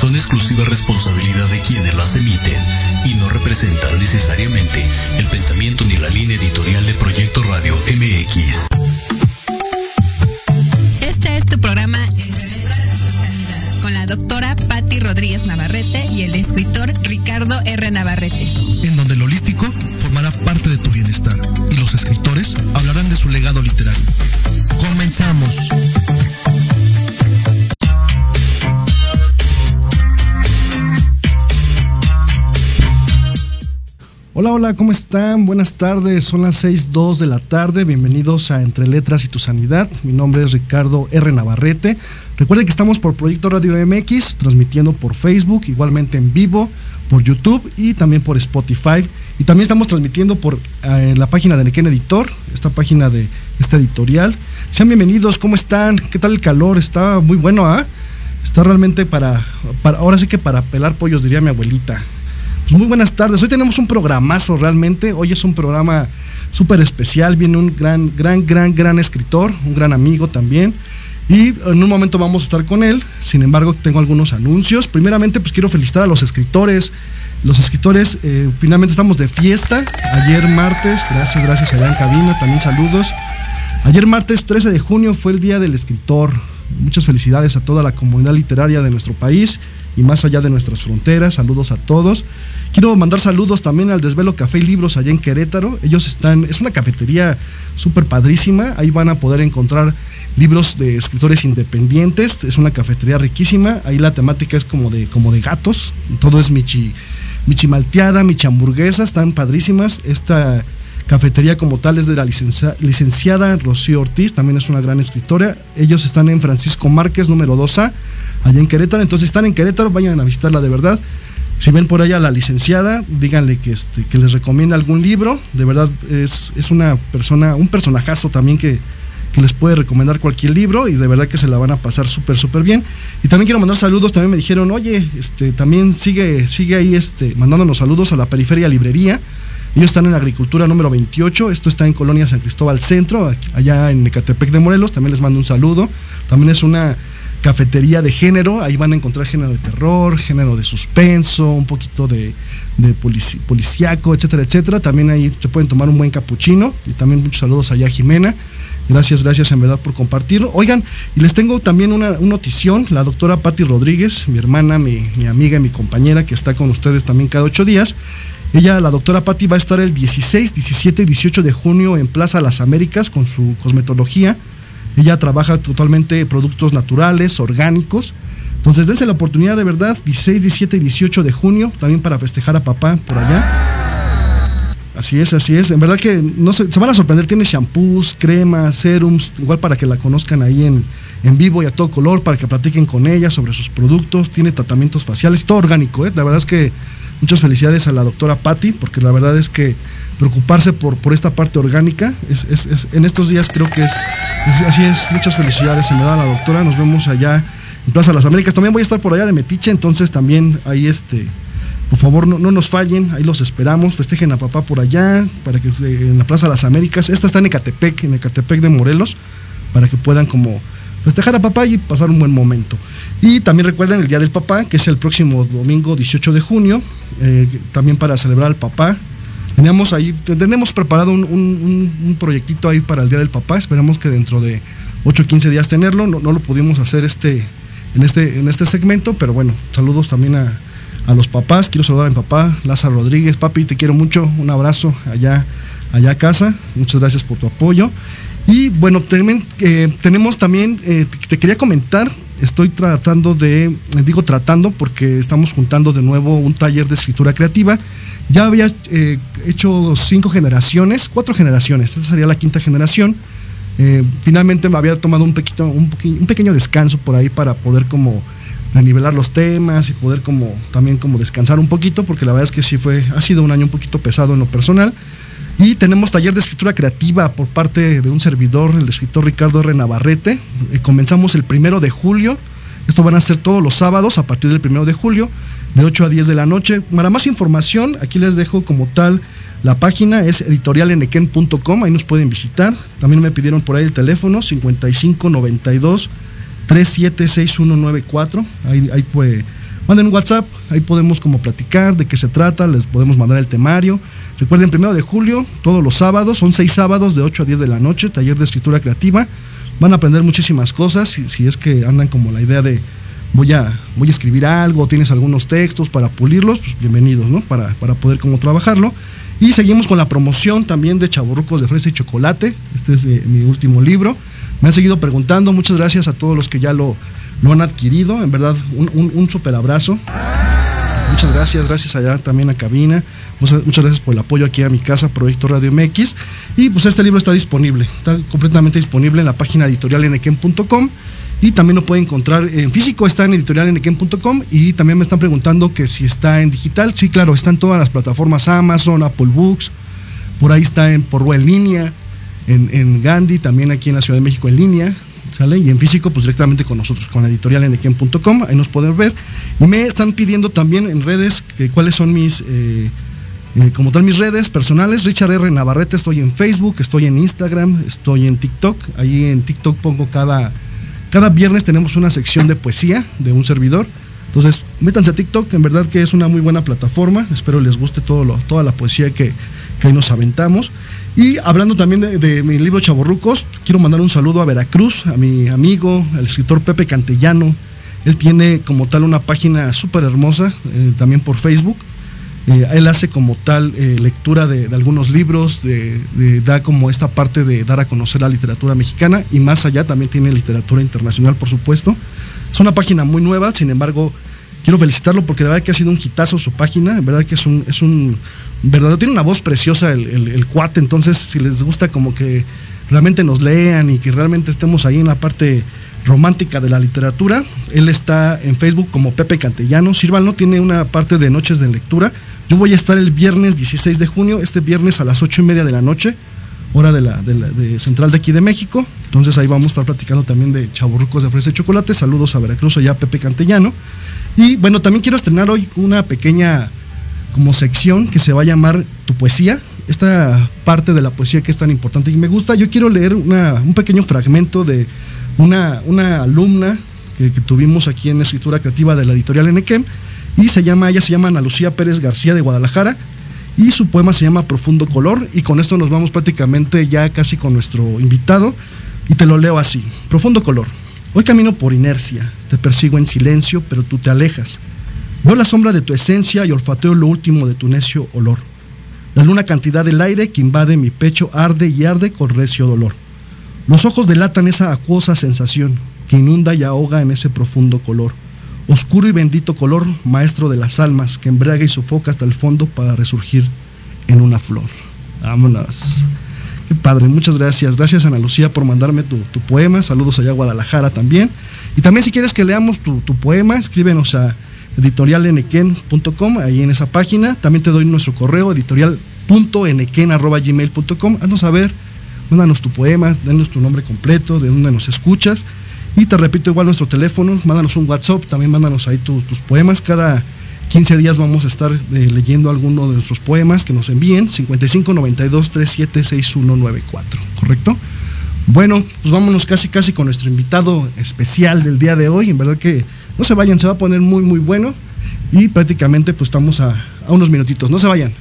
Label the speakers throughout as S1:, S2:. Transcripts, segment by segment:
S1: son exclusiva responsabilidad de quienes
S2: están? Buenas tardes, son las 6.02 de la tarde, bienvenidos a Entre Letras y Tu Sanidad. Mi nombre es Ricardo R. Navarrete. Recuerden que estamos por Proyecto Radio MX, transmitiendo por Facebook, igualmente en vivo, por YouTube y también por Spotify. Y también estamos transmitiendo por eh, la página de Nequén Editor, esta página de esta editorial. Sean bienvenidos, ¿cómo están? ¿Qué tal el calor? Está muy bueno, ¿ah? Está realmente para, para, ahora sí que para pelar pollos, diría mi abuelita. Pues muy buenas tardes, hoy tenemos un programazo realmente, hoy es un programa súper especial, viene un gran, gran, gran, gran escritor, un gran amigo también. Y en un momento vamos a estar con él. Sin embargo, tengo algunos anuncios. Primeramente, pues quiero felicitar a los escritores. Los escritores, eh, finalmente estamos de fiesta. Ayer martes, gracias, gracias allá en cabina, también saludos. Ayer martes 13 de junio fue el Día del Escritor. Muchas felicidades a toda la comunidad literaria de nuestro país y más allá de nuestras fronteras. Saludos a todos. Quiero mandar saludos también al Desvelo Café y Libros allá en Querétaro. Ellos están, es una cafetería súper padrísima. Ahí van a poder encontrar libros de escritores independientes. Es una cafetería riquísima. Ahí la temática es como de, como de gatos. Todo es michi, michi malteada, michi hamburguesa. Están padrísimas. Esta cafetería como tal es de la licenciada Rocío Ortiz. También es una gran escritora. Ellos están en Francisco Márquez, número 2A, allá en Querétaro. Entonces están en Querétaro, vayan a visitarla de verdad. Si ven por allá a la licenciada, díganle que, este, que les recomienda algún libro. De verdad es, es una persona, un personajazo también que, que les puede recomendar cualquier libro y de verdad que se la van a pasar súper, súper bien. Y también quiero mandar saludos, también me dijeron, oye, este, también sigue, sigue ahí este, mandándonos saludos a la Periferia Librería. Ellos están en agricultura número 28, esto está en Colonia San Cristóbal Centro, allá en Ecatepec de Morelos, también les mando un saludo. También es una cafetería de género, ahí van a encontrar género de terror, género de suspenso, un poquito de, de policíaco, etcétera, etcétera. También ahí se pueden tomar un buen capuchino y también muchos saludos allá a Jimena. Gracias, gracias en verdad por compartirlo. Oigan, y les tengo también una, notición. La doctora Patti Rodríguez, mi hermana, mi, amiga y mi compañera que está con ustedes también cada ocho días. Ella, la doctora Patti, va a estar el 16, 17 y 18 de junio en Plaza Las Américas con su cosmetología. Ella trabaja totalmente productos naturales, orgánicos. Entonces dense la oportunidad de verdad, 16, 17 y 18 de junio, también para festejar a papá por allá. Así es, así es. En verdad que no se, se van a sorprender. Tiene shampoos, cremas, serums, igual para que la conozcan ahí en, en vivo y a todo color, para que platiquen con ella sobre sus productos. Tiene tratamientos faciales, todo orgánico. ¿eh? La verdad es que muchas felicidades a la doctora Patti, porque la verdad es que preocuparse por, por esta parte orgánica, es, es, es en estos días creo que es, así es. Muchas felicidades, en verdad, a la doctora. Nos vemos allá en Plaza Las Américas. También voy a estar por allá de Metiche, entonces también ahí este por favor, no, nos fallen, ahí los esperamos. Festejen a papá por allá, para que en la Plaza de las Américas. Esta está en Ecatepec, en Ecatepec de Morelos, para que puedan como festejar a papá y pasar un buen momento. Y también recuerden el Día del Papá, que es el próximo domingo 18 de junio, eh, también para celebrar al papá. Teníamos ahí, tenemos preparado un, proyectito ahí para el Día del Papá, esperamos que dentro de 8 o 15 días tenerlo, no, no, lo pudimos hacer este, en, este, en este segmento, pero bueno, saludos también a, a los papás. Quiero saludar a mi papá, Lázaro Rodríguez. Papi, te quiero mucho. Un abrazo allá, allá a casa. Muchas gracias por tu apoyo. Y bueno, eh, tenemos también, eh, te quería comentar, estoy tratando de, eh, digo tratando porque estamos juntando de nuevo un taller de escritura creativa. Ya había hecho cinco generaciones, cuatro generaciones, esta sería la quinta generación. finalmente me había tomado un, pequeño, un pequeño descanso por ahí para poder como nivelar los temas y poder como también como descansar un poquito, porque la verdad es que sí fue, ha sido un año un poquito pesado en lo personal. Y tenemos taller de escritura creativa por parte de un servidor, el escritor Ricardo R. Navarrete. Eh, comenzamos el primero de julio. Esto van a ser todos los sábados a partir del primero de julio, de 8 a 10 de la noche. Para más información, aquí les dejo como tal La página es editorialenequen.com, ahí nos pueden visitar. También me pidieron por ahí el teléfono 5592 376194. Ahí, ahí pues, manden un WhatsApp, ahí podemos como platicar de qué se trata, les podemos mandar el temario. Recuerden, primero de julio, todos los sábados, son seis sábados de 8 a 10 de la noche, taller de escritura creativa. Van a aprender muchísimas cosas, si, es que andan como la idea de voy a, voy a escribir algo, tienes algunos textos para pulirlos, pues bienvenidos, ¿no? Para, para poder como trabajarlo. Y seguimos con la promoción también de Chaborrucos de Fresa y Chocolate. Este es eh, mi último libro. Me han seguido preguntando. Muchas gracias a todos los que ya lo, lo han adquirido. En verdad, un, un, super abrazo. Muchas gracias, gracias allá también a Cabina. Muchas, gracias por el apoyo aquí a mi casa, Proyecto Radio MX. Y pues este libro está disponible, está completamente disponible en la página editorial enequem.com y también lo pueden encontrar en físico, está en editorialenequem.com y también me están preguntando que si está en digital. Sí, claro, está en todas las plataformas Amazon, Apple Books, por ahí está en por en línea, en, en Gandhi, también aquí en la Ciudad de México en línea, Y en físico, pues directamente con nosotros, con editorialenequem.com, ahí nos pueden ver. Y me están pidiendo también en redes que cuáles son mis... Eh, eh, como tal mis redes personales, Richard R. Navarrete, estoy en Facebook, estoy en Instagram, estoy en TikTok, ahí en TikTok pongo cada cada viernes tenemos una sección de poesía de un servidor. Entonces, métanse a TikTok, en verdad que es una muy buena plataforma. Espero les guste todo lo, toda la poesía que, que nos aventamos. Y hablando también de, mi libro Chaborrucos, quiero mandar un saludo a Veracruz, a mi amigo, el escritor Pepe Cantellano. Él tiene como tal una página súper hermosa, eh, también por Facebook. Eh, él hace como tal eh, lectura de, algunos libros, da como esta parte de dar a conocer la literatura mexicana y más allá también tiene literatura internacional, por supuesto. Es una página muy nueva, sin embargo, quiero felicitarlo porque de verdad que ha sido un hitazo su página, en verdad que es un, es un verdad, tiene una voz preciosa el, el, cuate, entonces si les gusta como que realmente nos lean y que realmente estemos ahí en la parte romántica de la literatura. Él está en Facebook como Pepe Cantellano. Sírvanlo, tiene una parte de noches de lectura. Yo voy a estar el viernes 16 de junio, este viernes a las 8 y media de la noche, hora de de la de central de aquí de México. Entonces ahí vamos a estar platicando también de chaburrucos de fresa y chocolate. Saludos a Veracruz, allá Pepe Cantellano. Y bueno, también quiero estrenar hoy una pequeña como sección que se va a llamar Tu Poesía. Esta parte de la poesía que es tan importante y me gusta. Yo quiero leer una, un pequeño fragmento de una, una alumna que, tuvimos aquí en escritura creativa de la editorial Enequem y se llama, ella se llama Ana Lucía Pérez García de Guadalajara y su poema se llama Profundo Color y con esto nos vamos prácticamente ya casi con nuestro invitado y te lo leo así. Profundo Color. Hoy camino por inercia, te persigo en silencio, pero tú te alejas. Veo la sombra de tu esencia y olfateo lo último de tu necio olor. La luna cantidad del aire que invade mi pecho arde y arde con recio dolor. Los ojos delatan esa acuosa sensación que inunda y ahoga en ese profundo color. Oscuro y bendito color, maestro de las almas, que embriaga y sofoca hasta el fondo para resurgir en una flor. Vámonos. Qué padre, muchas gracias. Gracias Ana Lucía por mandarme tu, poema. Saludos allá a Guadalajara también. Y también si quieres que leamos tu, poema, escríbenos a editorialenequen.com, ahí en esa página. También te doy nuestro correo, editorial.enequen.gmail.com. Haznos saber mándanos tu poema, denos tu nombre completo, de dónde nos escuchas. Y te repito igual nuestro teléfono, mándanos un WhatsApp, también mándanos ahí tu, tus poemas. Cada 15 días vamos a estar eh, leyendo alguno de nuestros poemas que nos envíen. 5592-376194, ¿correcto? Bueno, pues vámonos casi casi con nuestro invitado especial del día de hoy. En verdad que no se vayan, se va a poner muy muy bueno. Y prácticamente pues estamos a, a unos minutitos. No se vayan.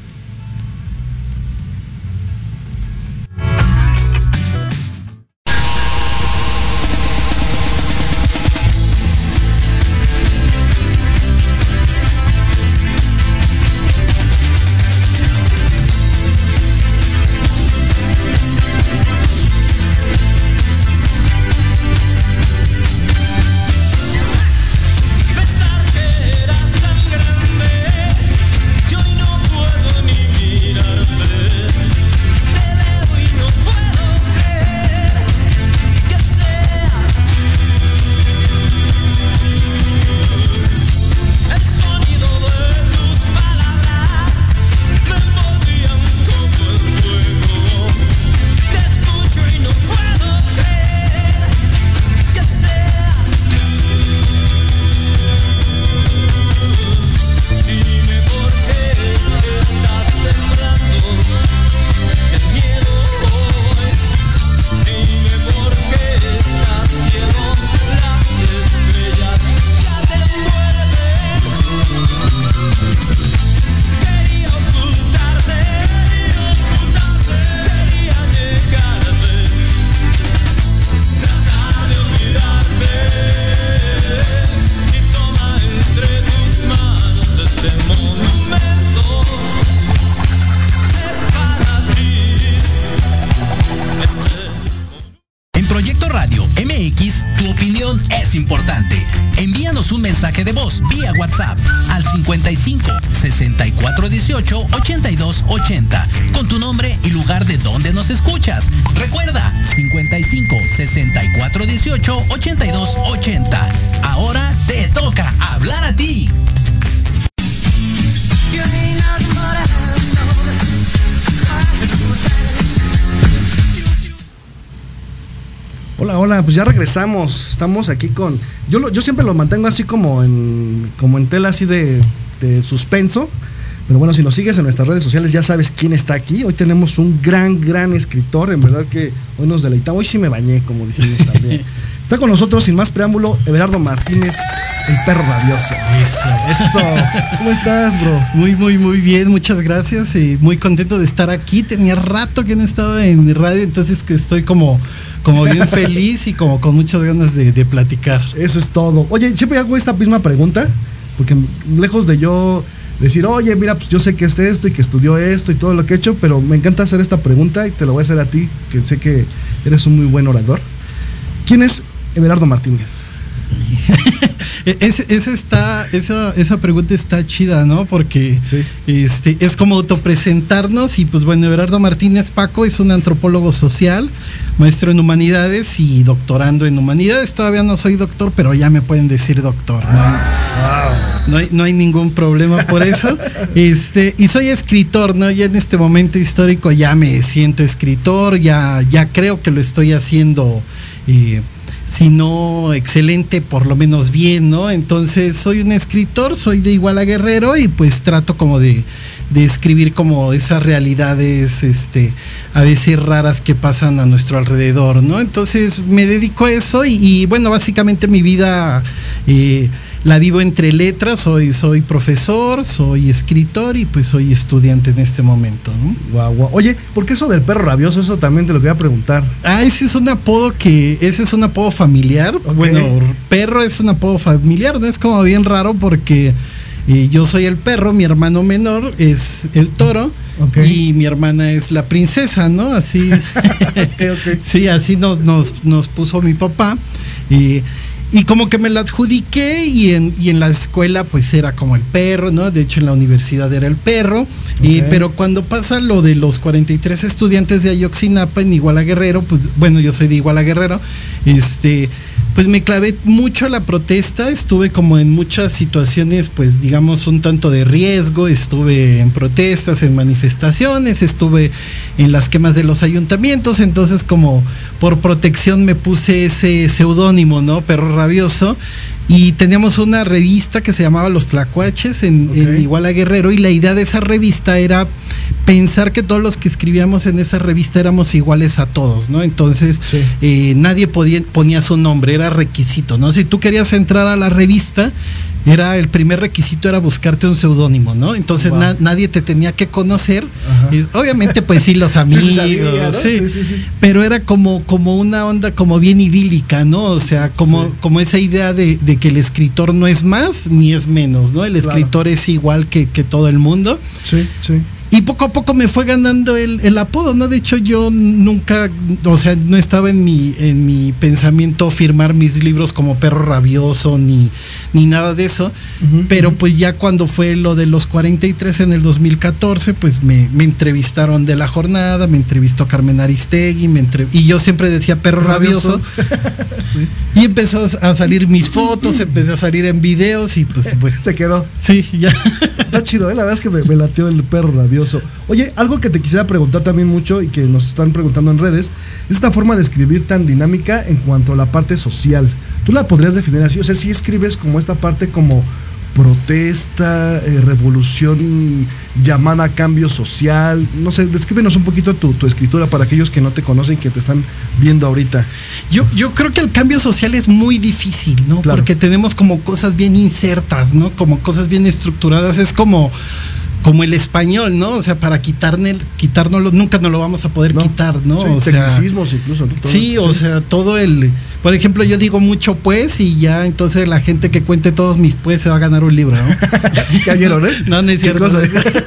S3: Recuerda 55 64 18 82 80. Ahora te toca hablar a ti.
S2: Hola, hola, pues ya regresamos. Estamos aquí con. Yo, yo siempre lo mantengo así como en, como en tela así de, de suspenso. Pero bueno, si nos sigues en nuestras redes sociales ya sabes quién está aquí. Hoy tenemos un gran, gran escritor. En verdad que hoy nos deleitamos. Hoy sí me bañé, como dijimos también. Está con nosotros, sin más preámbulo, Everardo Martínez, el perro rabioso.
S4: Eso.
S2: Eso. ¿Cómo estás, bro?
S4: Muy, muy, muy bien, muchas gracias. Y muy contento de estar aquí. Tenía rato que no estaba en radio, entonces que estoy como, como bien feliz y como con muchas ganas de, de platicar.
S2: Eso es todo. Oye, siempre hago esta misma pregunta, porque lejos de yo decir, oye, mira, pues yo sé que es esto y que estudió esto y todo lo que he hecho, pero me encanta hacer esta pregunta y te lo voy a hacer a ti, que sé que eres un muy buen orador. ¿Quién es Everardo Martínez?
S4: Es, esa, esa, esa pregunta está chida, ¿no? Porque
S2: Sí.
S4: este, es como autopresentarnos y pues bueno, Everardo Martínez Paco es un antropólogo social, maestro en humanidades y doctorando en humanidades. Todavía no soy doctor, pero ya me pueden decir doctor. ¿no? No hay, no hay ningún problema por eso. Este, y soy escritor, ¿no? Ya en este momento histórico ya me siento escritor, ya, ya creo que lo estoy haciendo. eh, si no excelente, por lo menos bien, ¿no? Entonces soy un escritor, soy de Iguala Guerrero y pues trato como de, de escribir como esas realidades, este, a veces raras que pasan a nuestro alrededor, ¿no? Entonces me dedico a eso y, y, bueno, básicamente mi vida eh, la vivo entre letras, soy, soy profesor, soy escritor y pues soy estudiante en este momento, ¿no?
S2: Guau, guau. Oye, ¿por qué eso del perro rabioso? Eso también te lo quería preguntar.
S4: Ah, ese es un apodo que, ese es un apodo familiar. Bueno, perro es un apodo familiar, ¿no? Es como bien raro porque eh, yo soy el perro, mi hermano menor es el toro y mi hermana es la princesa, ¿no? Así, sí, así nos, nos, nos puso mi papá. Y, y como que me la adjudiqué y en, y en la escuela pues era como el perro, ¿no? De hecho en la universidad era el perro. Y, pero cuando pasa lo de los 43 estudiantes de Ayotzinapa en Iguala Guerrero, pues bueno, yo soy de Iguala Guerrero, este, pues me clavé mucho a la protesta, estuve como en muchas situaciones, pues digamos un tanto de riesgo, estuve en protestas, en manifestaciones, estuve en las quemas de los ayuntamientos, entonces como por protección me puse ese seudónimo, ¿no? Perro rabioso. Y teníamos una revista que se llamaba Los Tlacuaches en, en
S2: Ok.
S4: Iguala Guerrero y la idea de esa revista era pensar que todos los que escribíamos en esa revista éramos iguales a todos, ¿no? Entonces
S2: Sí.
S4: eh, nadie podía, ponía su nombre, era requisito, ¿no? Si tú querías entrar a la revista, era el primer requisito era buscarte un seudónimo, ¿no? Entonces
S2: Wow.
S4: na- nadie te tenía que conocer. Y obviamente, pues sí, los amigos,
S2: se sabía, ¿no?
S4: sí. Pero era como, como una onda como bien idílica, ¿no? O sea, como, como esa idea de, de que el escritor no es más ni es menos, ¿no? El
S2: Claro.
S4: escritor es igual que, que todo el mundo.
S2: Sí, sí.
S4: Y poco a poco me fue ganando el, el apodo, ¿no? De hecho, yo nunca, o sea, no estaba en mi, en mi pensamiento firmar mis libros como perro rabioso ni, ni nada de eso. Pero pues ya cuando fue lo de los 43 en el 2014, pues me, me entrevistaron de la jornada, me entrevistó Carmen Aristegui, me entre- y yo siempre decía perro rabioso. Y empezó a salir mis fotos, empecé a salir en videos y pues, pues
S2: Se quedó.
S4: sí, ya.
S2: Está chido, ¿eh? la verdad es que me, me latió el perro rabioso. Oye, algo que te quisiera preguntar también mucho y que nos están preguntando en redes, es esta forma de escribir tan dinámica en cuanto a la parte social. ¿Tú la podrías definir así? O sea, si escribes como esta parte como protesta, eh, revolución llamada a cambio social, no sé, descríbenos un poquito tu, tu escritura para aquellos que no te conocen, que te están viendo ahorita.
S4: Yo, yo creo que el cambio social es muy difícil, ¿no?
S2: Claro.
S4: Porque tenemos como cosas bien insertas, ¿no? Como cosas bien estructuradas. Es como, como el español, ¿no? O sea, para quitarne, quitárnoslo, nunca nos lo vamos a poder
S2: ¿no?
S4: quitar, ¿no?
S2: Sí,
S4: o sea,
S2: incluso. ¿no? Todo.
S4: Sí, o sea, todo el. Por ejemplo, yo digo mucho pues y ya entonces la gente que cuente todos mis pues se va a ganar un libro, ¿no?
S2: Ya vieron, ¿eh?
S4: No, no es cierto.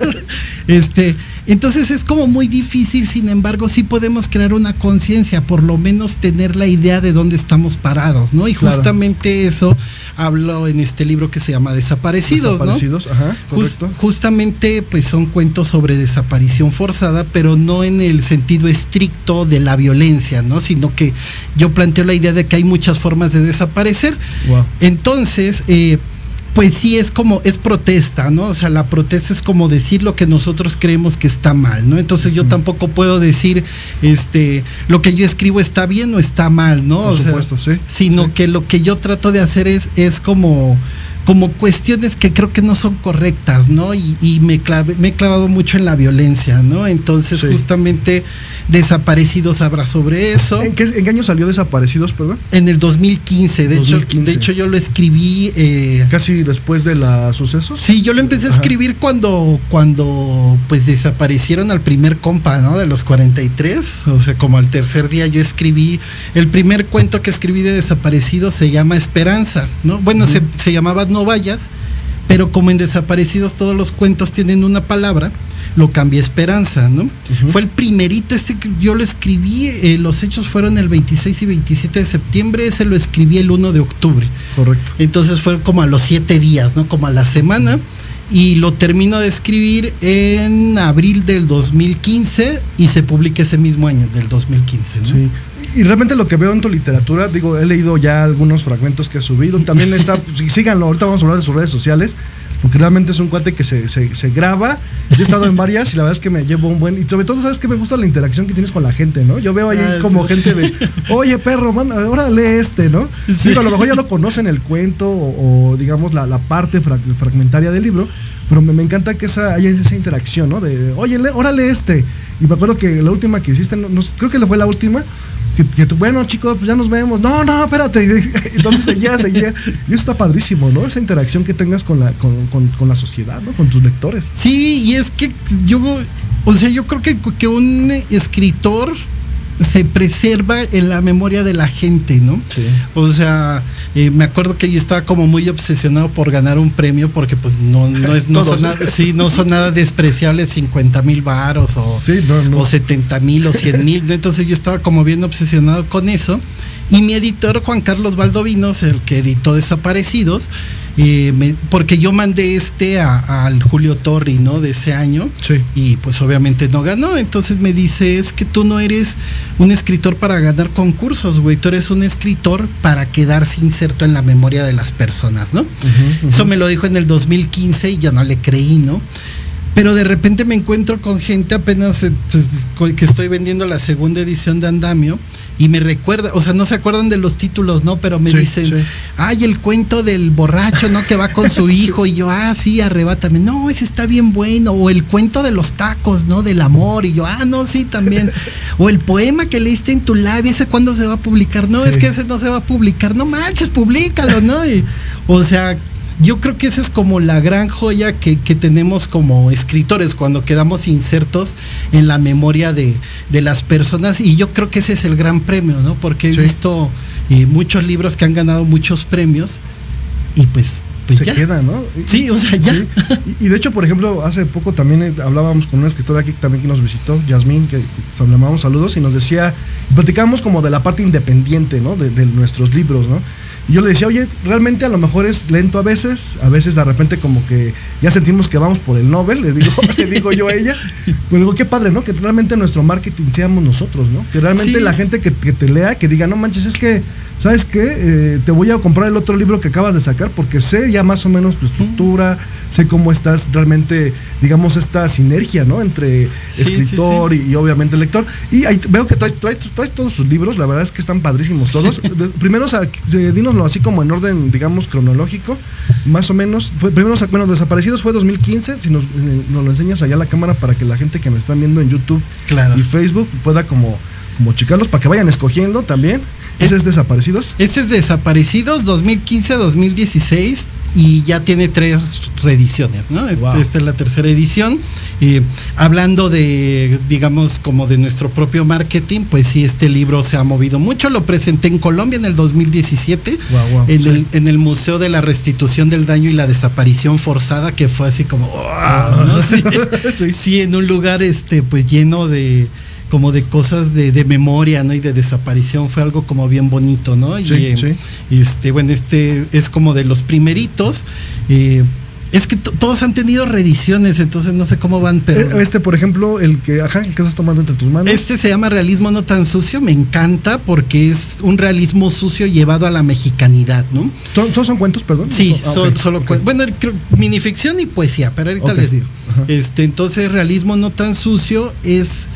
S4: este, Entonces es como muy difícil, sin embargo, sí podemos crear una conciencia, por lo menos tener la idea de dónde estamos parados, ¿no? Y justamente eso hablo en este libro que se llama Desaparecidos,
S2: Desaparecidos, ajá, correcto.
S4: justamente, pues son cuentos sobre desaparición forzada, pero no en el sentido estricto de la violencia, ¿no? Sino que yo planteo la idea de que hay muchas formas de desaparecer. Entonces, eh, pues sí es como, es protesta, ¿no? O sea, la protesta es como decir lo que nosotros creemos que está mal, ¿no? Entonces yo tampoco puedo decir, este, lo que yo escribo está bien o está mal, ¿no?
S2: Por supuesto, sí.
S4: Sino que lo que yo trato de hacer es, es como como cuestiones que creo que no son correctas, ¿no? Y, me, me he clavado mucho en la violencia, ¿no? Entonces, justamente Desaparecidos habla sobre eso.
S2: ¿En qué, año salió Desaparecidos, perdón?
S4: En el 2015, de, Hecho, de hecho yo lo escribí...
S2: Eh, ¿Casi después de la sucesos?
S4: Sí, yo lo empecé a escribir cuando, cuando pues desaparecieron al primer compa, ¿no? De los 43, o sea, como al tercer día yo escribí, el primer cuento que escribí de Desaparecidos se llama Esperanza, ¿no? Bueno, se, se llamaba No Vayas, pero como en Desaparecidos todos los cuentos tienen una palabra, lo cambié Esperanza, ¿no? Fue el primerito, este que yo lo escribí, eh, los hechos fueron el 26 y 27 de septiembre, ese lo escribí el 1 de octubre.
S2: Correcto.
S4: Entonces fue como a los siete días, ¿no? Como a la semana. Y lo termino de escribir en abril del 2015 y se publica ese mismo año, del 2015. ¿no? Sí
S2: y realmente lo que veo en tu literatura, digo, he leído ya algunos fragmentos que has subido. También está, síganlo, ahorita vamos a hablar de sus redes sociales, porque realmente es un cuate que se, se, graba. Yo he estado en varias y la verdad es que me llevo un buen. Y sobre todo, ¿sabes que Me gusta la interacción que tienes con la gente, ¿no? Yo veo ahí ah, como gente de, oye, perro, manda, ahora lee este, ¿no? Digo, a lo mejor ya lo conocen el cuento o, digamos, la, parte fragmentaria del libro, pero me, me, encanta que esa, haya esa interacción, ¿no? De, oye, lee, ahora lee este. Y me acuerdo que la última que hiciste, no, creo que fue la última bueno, chicos, pues ya nos vemos. No, no, espérate. Entonces seguía, seguía. Y eso está padrísimo, ¿no? Esa interacción que tengas con la, con, la sociedad, ¿no? Con tus lectores.
S4: Sí, y es que yo, o sea, yo creo que, que un escritor se preserva en la memoria de la gente, ¿no? Sí. O sea, eh, me acuerdo que yo estaba como muy obsesionado por ganar un premio porque pues no, no, es, no, son, nada, sí, no son nada despreciables 50 mil varos o, o 70 mil o 100 mil. Entonces yo estaba como bien obsesionado con eso. Y mi editor, Juan Carlos Valdovinos, el que editó Desaparecidos, porque yo mandé este al Julio Torri, ¿no? De ese año. Y pues obviamente no ganó. Entonces me dice, es que tú no eres un escritor para ganar concursos, güey. Tú eres un escritor para quedarse inserto en la memoria de las personas, ¿no? Eso me lo dijo en el 2015 y ya no le creí, ¿no? Pero de repente me encuentro con gente apenas eh, pues, que estoy vendiendo la segunda edición de Andamio y me recuerda, o sea, no se acuerdan de los títulos, ¿no? Pero me dicen, ay, el cuento del borracho, ¿no? Que va con su hijo y yo, ah, sí, arrebátame, no, ese está bien bueno, o el cuento de los tacos, ¿no? Del amor y yo, ah, no, sí, también, o el poema que leíste en tu labio, ese cuándo se va a publicar, no, es que ese no se va a publicar, no manches, públicalo, ¿no? Y, o sea, yo creo que esa es como la gran joya que, tenemos como escritores cuando quedamos insertos en la memoria de, las personas y yo creo que ese es el gran premio, ¿no? Porque he visto eh, muchos libros que han ganado muchos premios y pues pues
S2: se queda, ¿no?
S4: Sí, o sea, ya.
S2: Y, de hecho, por ejemplo, hace poco también eh, hablábamos con una escritora aquí también que nos visitó, Yasmín, que, que llamamos saludos y nos decía, platicábamos como de la parte independiente, ¿no? de nuestros libros, ¿no? Y yo le decía, oye, realmente a lo mejor es lento a veces, a veces de repente como que ya sentimos que vamos por el Nobel, le digo, le digo yo a ella. Pero digo, qué padre, ¿no? Que realmente nuestro marketing seamos nosotros, ¿no? Que realmente la gente que, que, te lea, que diga, no manches, es que ¿sabes qué? Eh, te voy a comprar el otro libro que acabas de sacar porque sé ya más o menos tu estructura, sé cómo estás realmente, digamos, esta sinergia, ¿no? Entre escritor Y, obviamente lector. Y veo que traes, todos sus libros, la verdad es que están padrísimos todos. primero, o dínoslo así como en orden, digamos, cronológico, más o menos. Fue, primero, bueno, Desaparecidos fue 2015, si nos, eh, nos, lo enseñas allá a la cámara para que la gente que nos están viendo en YouTube y Facebook pueda como como chicarlos para que vayan escogiendo también. ¿Ese es Desaparecidos?
S4: Ese es Desaparecidos 2015-2016. Y ya tiene tres reediciones, ¿no? Este-
S2: Wow.
S4: Esta es la tercera edición. Y hablando de, digamos, como de nuestro propio marketing, pues sí, este libro se ha movido mucho. Lo presenté en Colombia en el 2017,
S2: Guau, guau,
S4: en,
S2: sí.
S4: el, en el Museo de la Restitución del Daño y la Desaparición Forzada, que fue así como. ¿no? Sí,
S2: Sí.
S4: sí, en un lugar este, pues lleno de como de cosas de, de memoria, ¿no? Y de desaparición, fue algo como bien bonito, ¿no? Y,
S2: Sí,
S4: eh,
S2: sí.
S4: este, bueno, este es como de los primeritos. eh, es que to- todos han tenido reediciones, entonces no sé cómo van, pero.
S2: Eh, Este, por ejemplo, el que, ajá, ¿qué estás tomando entre tus manos?
S4: Este se llama Realismo no tan sucio, me encanta porque es un realismo sucio llevado a la mexicanidad, ¿no?
S2: ¿Son, son, son cuentos, perdón?
S4: Sí,
S2: Ah,
S4: son- solo
S2: ok.
S4: cuen- bueno, minificción y poesía, pero ahorita les digo.
S2: ajá.
S4: Este, entonces realismo no tan sucio es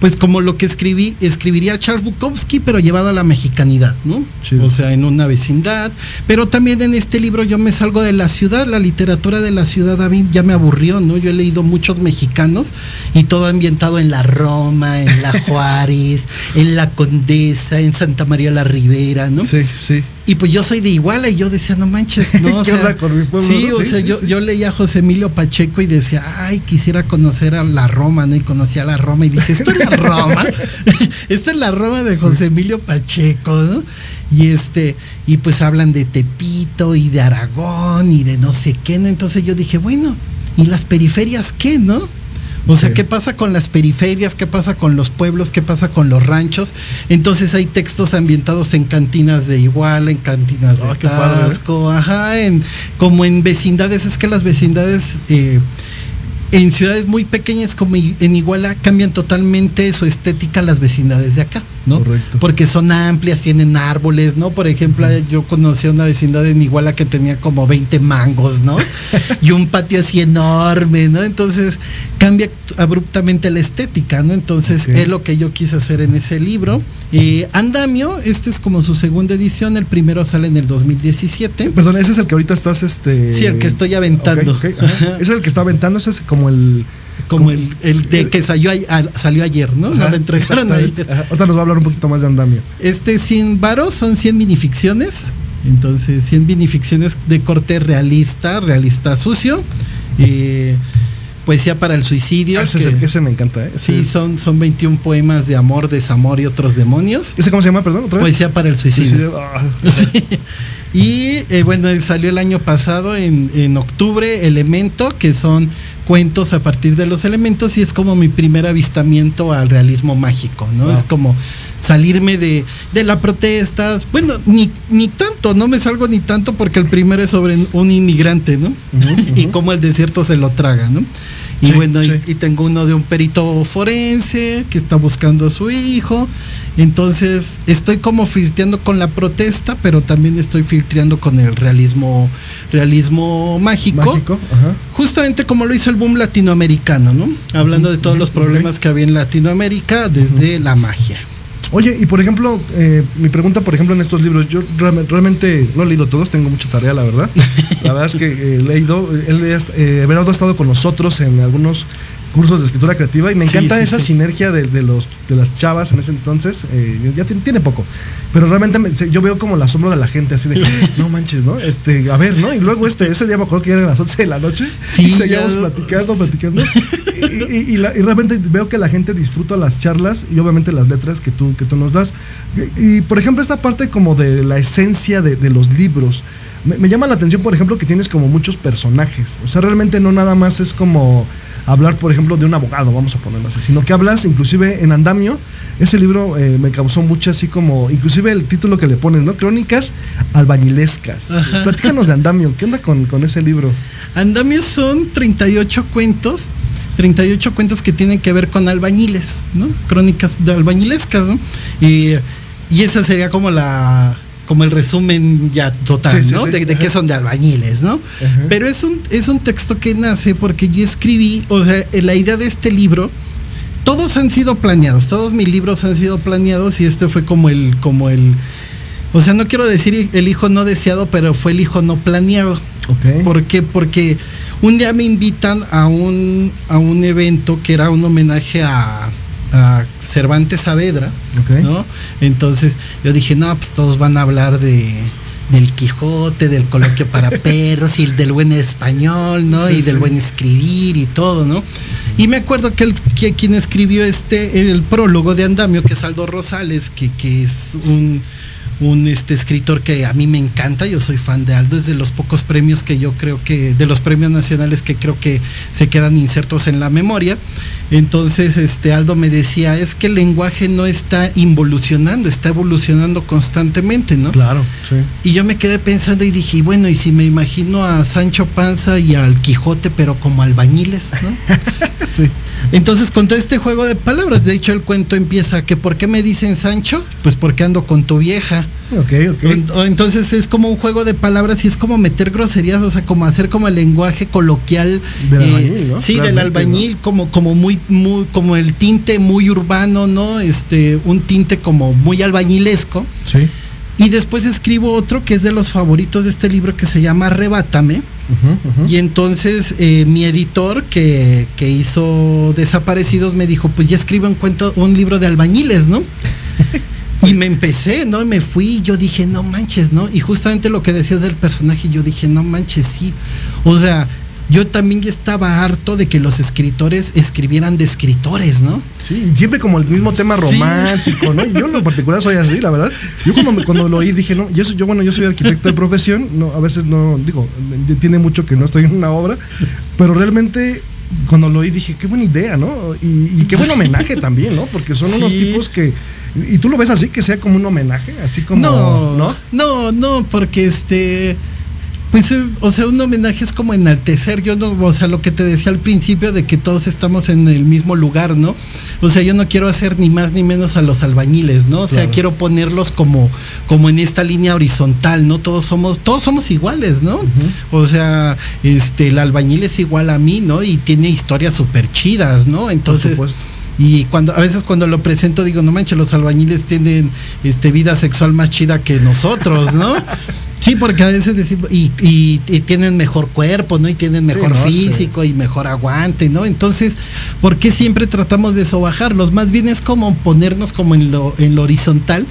S4: pues como lo que escribí, escribiría Charles Bukowski, pero llevado a la mexicanidad, ¿no?
S2: Chido.
S4: O sea, en una vecindad. Pero también en este libro yo me salgo de la ciudad, la literatura de la ciudad a mí ya me aburrió, ¿no? Yo he leído muchos mexicanos y todo ambientado en la Roma, en la Juárez, en la Condesa, en Santa María la Ribera, ¿no?
S2: Sí, sí.
S4: Y pues yo soy de Iguala y yo decía, no manches, no, o
S2: ¿Qué
S4: sea,
S2: onda con mi pueblo,
S4: sí,
S2: no?
S4: o
S2: Sí,
S4: sea,
S2: sí,
S4: yo,
S2: sí.
S4: yo leía a José Emilio Pacheco y decía, ay, quisiera conocer a la Roma, ¿no? Y conocía a la Roma y dije, esto es la Roma, esta es la Roma de José Emilio Pacheco, ¿no? Y este, y pues hablan de Tepito y de Aragón y de no sé qué, ¿no? Entonces yo dije, bueno, ¿y las periferias qué, no? O sea. ¿qué pasa con las periferias? ¿Qué pasa con los pueblos? ¿Qué pasa con los ranchos? Entonces hay textos ambientados en cantinas de Iguala, en cantinas de
S2: Ah, padre, ¿eh?
S4: Tasco, ajá, en, como en vecindades. Es que las vecindades eh, en ciudades muy pequeñas como en Iguala cambian totalmente su estética las vecindades de acá, ¿no?
S2: Correcto.
S4: Porque son amplias, tienen árboles, ¿no? Por ejemplo, yo conocí una vecindad en Iguala que tenía como 20 mangos, ¿no? y un patio así enorme, ¿no? Entonces cambia abruptamente la estética, ¿no? Entonces es lo que yo quise hacer en ese libro. Eh, Andamio, este es como su segunda edición, el primero sale en el 2017.
S2: Perdón, ese es el que ahorita estás, este...
S4: Sí, el que estoy aventando.
S2: Ese es el que está aventando, ese es como el...
S4: Como el, el de que salió, a- salió ayer, ¿no?
S2: Ajá,
S4: lo entregaron ayer.
S2: Ajá. Ahorita nos va a hablar un poquito más de andamio.
S4: Este 100 varos son 100 minificciones. Entonces, 100 minificciones de corte realista, realista sucio. Eh, poesía para el suicidio.
S2: ese, es el, ese me encanta, ¿eh?
S4: sí, son, son 21 poemas de amor, desamor y otros demonios.
S2: ¿Ese cómo se llama, perdón? ¿Otra vez?
S4: Poesía para el suicidio.
S2: Suicidio. Ah,
S4: Sí. Y eh, bueno, él salió el año pasado en, en octubre, Elemento, que son cuentos a partir de los elementos y es como mi primer avistamiento al realismo mágico, ¿no?
S2: Wow.
S4: Es como salirme de, de la protesta, bueno, ni, ni tanto, no me salgo ni tanto porque el primero es sobre un inmigrante, ¿no? y cómo el desierto se lo traga, ¿no? Y
S2: Sí,
S4: bueno, y-
S2: sí.
S4: y tengo uno de un perito forense que está buscando a su hijo. Entonces estoy como filtreando con la protesta, pero también estoy filtreando con el realismo, realismo mágico.
S2: mágico. Ajá.
S4: Justamente como lo hizo el boom latinoamericano, ¿no? Hablando de todos los problemas que había en Latinoamérica desde la magia.
S2: Oye, y por ejemplo, eh, mi pregunta, por ejemplo, en estos libros, yo realme- realmente no he leído todos, tengo mucha tarea, la verdad. La verdad es que eh, he leído, él, eh, ha estado con nosotros en algunos cursos de escritura creativa y me encanta
S4: sí,
S2: esa
S4: sí.
S2: sinergia de, de los, de las chavas en ese entonces, eh, ya tiene, tiene poco, pero realmente me- yo veo como el asombro de la gente, así de, no manches, ¿no? Este, a ver, ¿no? Y luego este, ese día me acuerdo que eran las 11 de la noche
S4: Sí,
S2: y seguíamos
S4: ya-
S2: platicando, platicando. Y, y- y la- y realmente veo que la gente disfruta las charlas y obviamente las letras que tú, que tú nos das. Y, y, por ejemplo, esta parte como de la esencia de, de los libros. Me, me llama la atención, por ejemplo, que tienes como muchos personajes. O sea, realmente no nada más es como hablar, por ejemplo, de un abogado, vamos a ponerlo así, sino que hablas, inclusive en Andamio, ese libro eh, me causó mucho así como, inclusive el título que le pones, ¿no? Crónicas albañilescas.
S4: Ajá.
S2: Platícanos de Andamio, ¿qué onda con, con ese libro?
S4: Andamios son 38 cuentos, 38 cuentos que tienen que ver con albañiles, ¿no? Crónicas de albañilescas, ¿no? Y, y esa sería como la como el resumen ya total,
S2: Sí,
S4: ¿no?
S2: sí.
S4: De, que son de albañiles, ¿no?
S2: Ajá.
S4: Pero es un, es un texto que nace porque yo escribí, o sea, la idea de este libro, todos han sido planeados, todos mis libros han sido planeados y este fue como el, como el, o sea, no quiero decir el hijo no deseado, pero fue el hijo no planeado.
S2: Ok.
S4: ¿Por qué? Porque un día me invitan a un, a un evento que era un homenaje a, a Cervantes Saavedra. ¿no? Entonces yo dije, no, pues todos van a hablar de, del Quijote, del coloquio para perros y del buen español, ¿no? y del buen escribir y todo, ¿no? Y me acuerdo que, el, que quien escribió este, el prólogo de Andamio, que es Aldo Rosales, que, que es un un este escritor que a mí me encanta, yo soy fan de Aldo, es de los pocos premios que yo creo que, de los premios nacionales que creo que se quedan insertos en la memoria. Entonces, este Aldo me decía, es que el lenguaje no está involucionando, está evolucionando constantemente, ¿no?
S2: Claro, sí.
S4: Y yo me quedé pensando y dije, bueno, y si me imagino a Sancho Panza y al Quijote, pero como albañiles, ¿no?
S2: sí.
S4: Entonces, con todo este juego de palabras, de hecho el cuento empieza que ¿por qué me dicen Sancho? Pues porque ando con tu vieja.
S2: Ok, ok.
S4: Entonces es como un juego de palabras y es como meter groserías, o sea, como hacer como el lenguaje coloquial.
S2: Del eh, albañil, ¿no?
S4: Sí, del albañil, como, como muy, muy, como el tinte muy urbano, ¿no? Este, un tinte como muy albañilesco.
S2: Sí.
S4: Y después escribo otro que es de los favoritos de este libro que se llama Arrebátame. Y entonces eh, mi editor que, que, hizo Desaparecidos me dijo, pues ya escribe un cuento, un libro de albañiles, ¿no? y me empecé, ¿no? Y me fui y yo dije, no manches, ¿no? Y justamente lo que decías del personaje, yo dije, no manches, sí. O sea, yo también estaba harto de que los escritores escribieran de escritores, ¿no?
S2: Sí, siempre como el mismo tema romántico, ¿no? Yo en lo particular soy así, la verdad. Yo cuando, cuando lo oí dije, no, yo, yo, bueno, yo soy arquitecto de profesión, no, a veces no, digo, tiene mucho que no estoy en una obra, pero realmente cuando lo oí dije, qué buena idea, ¿no? Y, qué buen homenaje también, ¿no? Porque son unos tipos que... ¿Y tú lo ves así, que sea como un homenaje? Así como...
S4: No, no, no, no porque este pues es, o sea, un homenaje es como enaltecer, yo no, o sea, lo que te decía al principio de que todos estamos en el mismo lugar, ¿no? O sea, yo no quiero hacer ni más ni menos a los albañiles, ¿no? O sea, quiero ponerlos como, como en esta línea horizontal, ¿no? Todos somos, todos somos iguales, ¿no? O sea, este, el albañil es igual a mí, ¿no? Y tiene historias súper chidas, ¿no? Entonces. Y cuando a veces cuando lo presento digo, no manches, los albañiles tienen este vida sexual más chida que nosotros, ¿no? Sí, porque a veces decimos, y, y, tienen mejor cuerpo, ¿no? Y tienen mejor físico y mejor aguante, ¿no? Entonces, ¿por qué siempre tratamos de sobajarlos? Más bien es como ponernos como en lo, en lo horizontal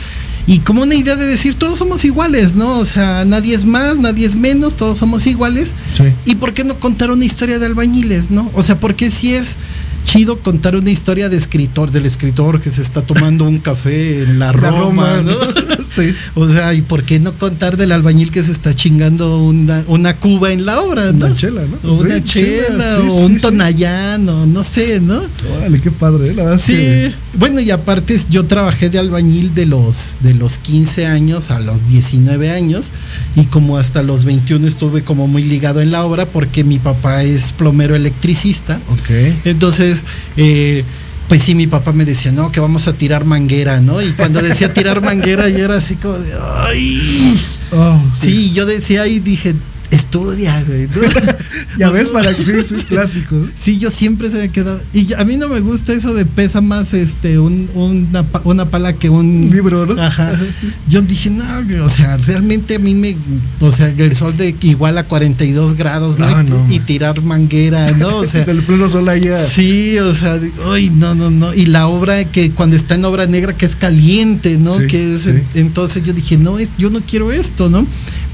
S4: y como una idea de decir todos somos iguales, ¿no? O sea, nadie es más, nadie es menos, todos somos iguales.
S2: Sí.
S4: ¿Y por qué no contar una historia de albañiles, no? O sea, porque si es chido contar una historia de escritor, del escritor que se está tomando un café en la, Roma, ¿no?
S2: sí.
S4: O sea, ¿y por qué no contar del albañil que se está chingando una, una cuba en la obra,
S2: ¿no? Una chela, ¿no?
S4: O una chela, o un tonallano, no sé, ¿no?
S2: Órale, qué padre, ¿eh? la verdad.
S4: Sí, bueno, y aparte yo trabajé de albañil de los, de los 15 años a los 19 años, y como hasta los 21 estuve como muy ligado en la obra porque mi papá es plomero electricista.
S2: Ok.
S4: Entonces, eh, pues sí, mi papá me decía, no, que vamos a tirar manguera, ¿no? Y cuando decía tirar manguera, yo era así como de, ay.
S2: Oh,
S4: sí. yo decía y dije, estudia, güey.
S2: ya ves, para que sí, es clásico.
S4: Sí, yo siempre se me quedado. Y a mí no me gusta eso de pesa más este un, una, una pala que un
S2: libro, ¿no?
S4: Ajá. Yo dije, no, o sea, realmente a mí me. O sea, el sol de igual a 42 grados, ¿no?
S2: Ah, no.
S4: Y, y, tirar manguera, ¿no? O sea.
S2: el pleno sol allá.
S4: Sí, o sea, ay, no, no, no. Y la obra que cuando está en obra negra, que es caliente, ¿no?
S2: Sí,
S4: que es,
S2: sí.
S4: Entonces yo dije, no, es, yo no quiero esto, ¿no?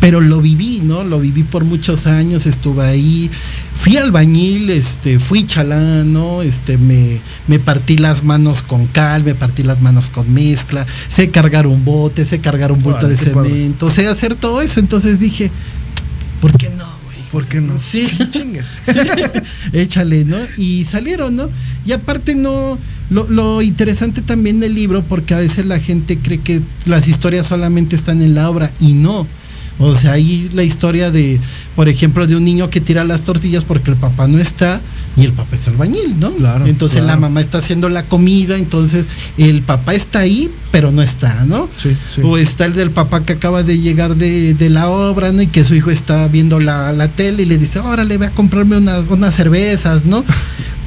S4: Pero lo viví, ¿no? Lo viví por muchos años, estuve ahí, fui albañil, este, fui chalán, ¿no? Este, me, me partí las manos con cal, me partí las manos con mezcla, sé cargar un bote, sé cargar un bulto
S2: Vale,
S4: de
S2: padre.
S4: cemento, sé hacer todo eso, entonces dije, ¿por qué no, güey?
S2: ¿Por qué no?
S4: Sí,
S2: chinga.
S4: échale, ¿no? Y salieron, ¿no? Y aparte no, lo, lo, interesante también del libro, porque a veces la gente cree que las historias solamente están en la obra y no. O sea, ahí la historia de, por ejemplo, de un niño que tira las tortillas porque el papá no está y el papá es albañil, ¿no?
S2: Claro,
S4: entonces
S2: claro.
S4: la mamá está haciendo la comida, entonces el papá está ahí, pero no está, ¿no?
S2: Sí, sí.
S4: O está el del papá que acaba de llegar de, de la obra, ¿no? Y que su hijo está viendo la, la tele y le dice, órale, voy a comprarme unas, unas cervezas, ¿no?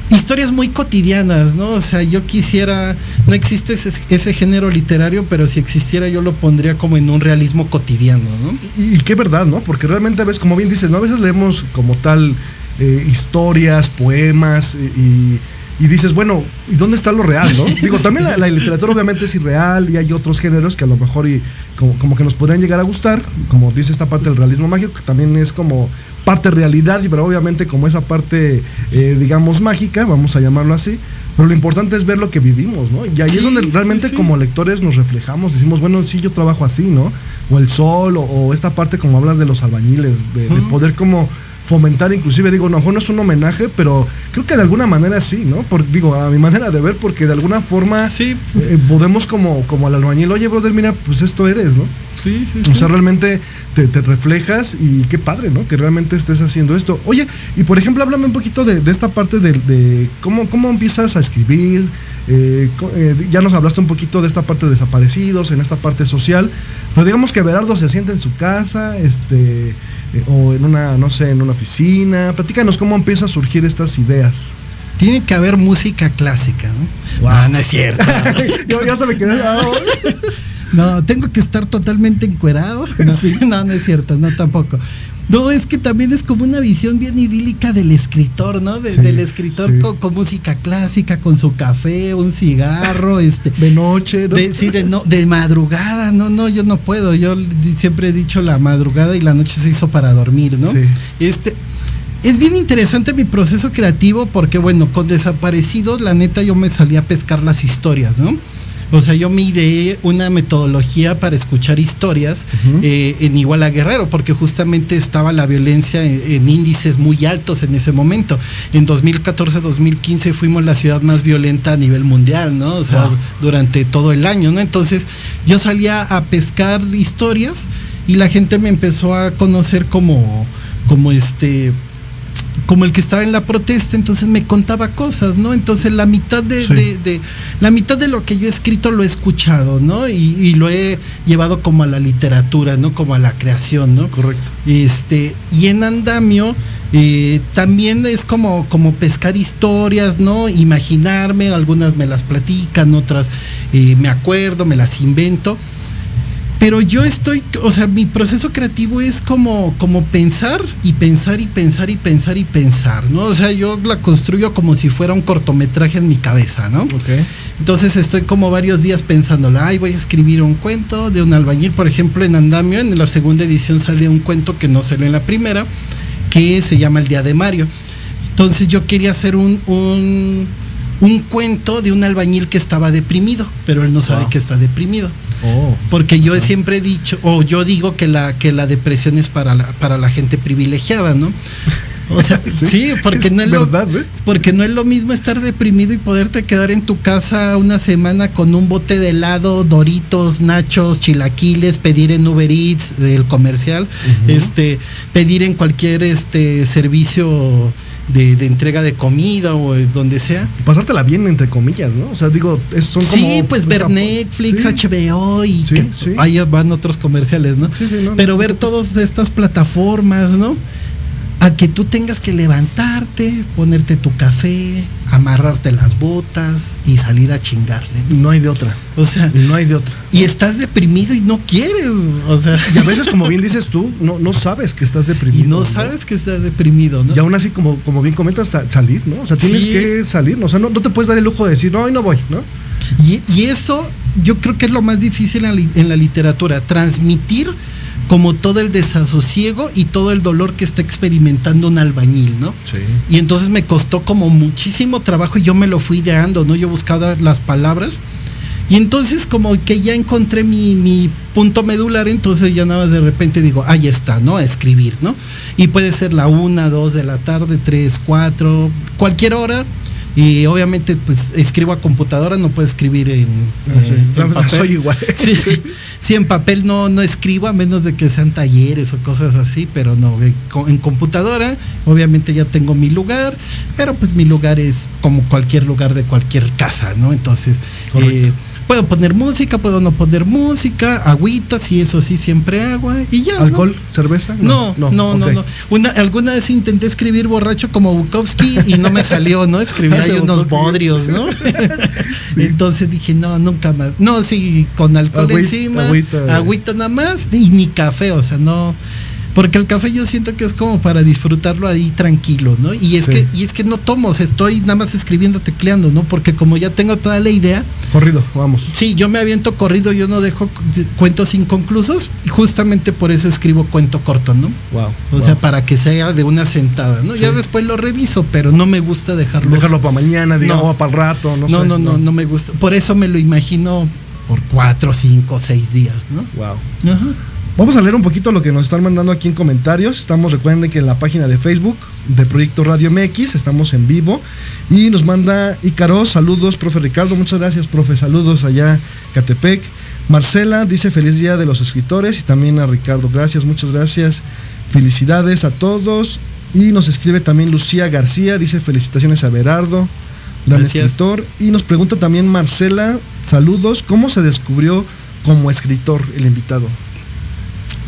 S4: historias muy cotidianas, ¿no? O sea, yo quisiera, no existe ese, ese, género literario, pero si existiera yo lo pondría como en un realismo cotidiano, ¿no?
S2: Y, qué verdad, ¿no? Porque realmente a veces, como bien dices, ¿no? A veces leemos como tal eh, historias, poemas y, y dices, bueno, ¿y dónde está lo real, no? Digo, también la, literatura obviamente es irreal y hay otros géneros que a lo mejor y como, que nos podrían llegar a gustar, como dice esta parte del realismo mágico, que también es como parte realidad, pero obviamente como esa parte, eh, digamos, mágica, vamos a llamarlo así, pero lo importante es ver lo que vivimos, ¿no? Y ahí es donde realmente como lectores nos reflejamos, decimos, bueno, sí, yo trabajo así, ¿no? O el sol, o, esta parte como hablas de los albañiles, de, de poder como fomentar inclusive, digo, no, no es un homenaje, pero creo que de alguna manera sí, ¿no? Por, digo, a mi manera de ver, porque de alguna forma
S4: sí.
S2: Eh, podemos como, como al albañil, oye, brother, mira, pues esto eres, ¿no?
S4: Sí, sí,
S2: O sea, realmente te, reflejas y qué padre, ¿no? Que realmente estés haciendo esto. Oye, y por ejemplo, háblame un poquito de, esta parte de, cómo, cómo empiezas a escribir. Eh, eh, ya nos hablaste un poquito de esta parte de desaparecidos, en esta parte social, pero digamos que Berardo se siente en su casa, este eh, o en una, no sé, en una oficina. Platícanos cómo empiezan a surgir estas ideas.
S4: Tiene que haber música clásica, ¿no?
S2: No, no es cierto.
S4: Yo ya se me quedé. no, tengo que estar totalmente encuerado. no, no es cierto, no tampoco. No, es que también es como una visión bien idílica del escritor, ¿no? del escritor con, música clásica, con su café, un cigarro, este.
S2: De noche,
S4: ¿no? De, sí, de, no, de madrugada, no, no, yo no puedo. Yo siempre he dicho la madrugada y la noche se hizo para dormir, ¿no? Este. Es bien interesante mi proceso creativo porque, bueno, con Desaparecidos, la neta, yo me salía a pescar las historias, ¿no? O sea, yo me ideé una metodología para escuchar historias eh, en Iguala Guerrero, porque justamente estaba la violencia en, índices muy altos en ese momento. En 2014-2015 fuimos la ciudad más violenta a nivel mundial, ¿no? O sea, durante todo el año, ¿no? Entonces, yo salía a pescar historias y la gente me empezó a conocer como, como este como el que estaba en la protesta, entonces me contaba cosas, ¿no? Entonces la mitad de, la mitad de lo que yo he escrito lo he escuchado, ¿no? Y, lo he llevado como a la literatura, ¿no? Como a la creación, ¿no?
S2: Correcto.
S4: Este, y en andamio eh, también es como, como pescar historias, ¿no? Imaginarme, algunas me las platican, otras eh, me acuerdo, me las invento pero yo estoy, o sea, mi proceso creativo es como, como pensar y pensar y pensar y pensar y pensar, ¿no? O sea, yo la construyo como si fuera un cortometraje en mi cabeza, ¿no?
S2: Okay.
S4: Entonces estoy como varios días pensándola, ay, voy a escribir un cuento de un albañil, por ejemplo, en Andamio, en la segunda edición sale un cuento que no salió en la primera, que se llama El Día de Mario. Entonces yo quería hacer un, un, un cuento de un albañil que estaba deprimido, pero él no sabe que está deprimido.
S2: Oh.
S4: Porque yo siempre he dicho, o yo digo que la, que la depresión es para la, para la gente privilegiada, ¿no? O sea, sí, porque, no es lo, ¿eh? porque no es lo mismo estar deprimido y poderte quedar en tu casa una semana con un bote de helado, doritos, nachos, chilaquiles, pedir en Uber Eats, el comercial, este, pedir en cualquier este servicio de, entrega de comida o donde sea.
S2: Pasártela bien, entre comillas, ¿no? O sea, digo, son como.
S4: Sí, pues ver Netflix, HBO y ahí van otros comerciales, ¿no? Pero ver todas estas plataformas, ¿no? A que tú tengas que levantarte, ponerte tu café, amarrarte las botas y salir a chingarle.
S2: No hay de otra.
S4: O sea,
S2: no hay de otra.
S4: Y estás deprimido y no quieres, o sea,
S2: y a veces como bien dices tú, no no sabes que estás deprimido.
S4: Y no, sabes que estás deprimido, ¿no?
S2: Y aún así como como bien comentas salir, ¿no? O sea, tienes que salir, ¿no? o sea, no, te puedes dar el lujo de decir, "No, hoy no voy", ¿no?
S4: Y, y eso yo creo que es lo más difícil en la literatura, transmitir como todo el desasosiego y todo el dolor que está experimentando un albañil, ¿no?
S2: Sí.
S4: Y entonces me costó como muchísimo trabajo y yo me lo fui ideando, ¿no? Yo buscaba las palabras. Y entonces como que ya encontré mi, mi, punto medular, entonces ya nada más de repente digo, ahí está, ¿no? A escribir, ¿no? Y puede ser la una, dos de la tarde, tres, cuatro, cualquier hora, y obviamente, pues escribo a computadora, no puedo escribir en,
S2: ah, papel. Soy igual.
S4: Sí, en papel no, no escribo, a menos de que sean talleres o cosas así, pero no, en computadora, obviamente ya tengo mi lugar, pero pues mi lugar es como cualquier lugar de cualquier casa, ¿no? Entonces, eh, Puedo poner música, puedo no poner música, agüita, si eso sí, siempre agua y ya.
S2: ¿Alcohol? ¿Cerveza?
S4: No, no, no, no, Una, alguna vez intenté escribir borracho como Bukowski y no me salió, ¿no? Escribí ahí unos bodrios, ¿no? Entonces dije, no, nunca más. No, sí, con alcohol encima, agüita, agüita nada más y ni café, o sea, no Porque el café yo siento que es como para disfrutarlo ahí tranquilo, ¿no? Y es
S2: Sí.
S4: que y es que no tomo, o sea, estoy nada más escribiendo, tecleando, ¿no? Porque como ya tengo toda la idea,
S2: Corrido, vamos.
S4: sí, yo me aviento corrido, yo no dejo cu- cuentos inconclusos y justamente por eso escribo cuento corto, ¿no?
S2: Wow.
S4: O sea, para que sea de una sentada, ¿no? Ya después lo reviso, pero no me gusta dejarlo.
S2: Dejarlo para mañana, digamos,
S4: No.
S2: o para el rato, no,
S4: No,
S2: sé.
S4: no, no, no me gusta. Por eso me lo imagino por cuatro, cinco, seis días, ¿no?
S2: Wow.
S4: Ajá.
S2: Vamos a leer un poquito lo que nos están mandando aquí en comentarios. Estamos, recuerden que en la página de Facebook de Proyecto Radio MX estamos en vivo. Y nos manda Ícaro, saludos, profe Ricardo. Muchas gracias, profe. Saludos allá, Catepec. Marcela dice feliz día de los escritores y también a Ricardo. Gracias, muchas gracias. Felicidades a todos. Y nos escribe también Lucía García, dice felicitaciones a Berardo, gran
S4: Gracias.
S2: escritor. Y nos pregunta también Marcela, saludos, ¿cómo se descubrió como escritor el invitado?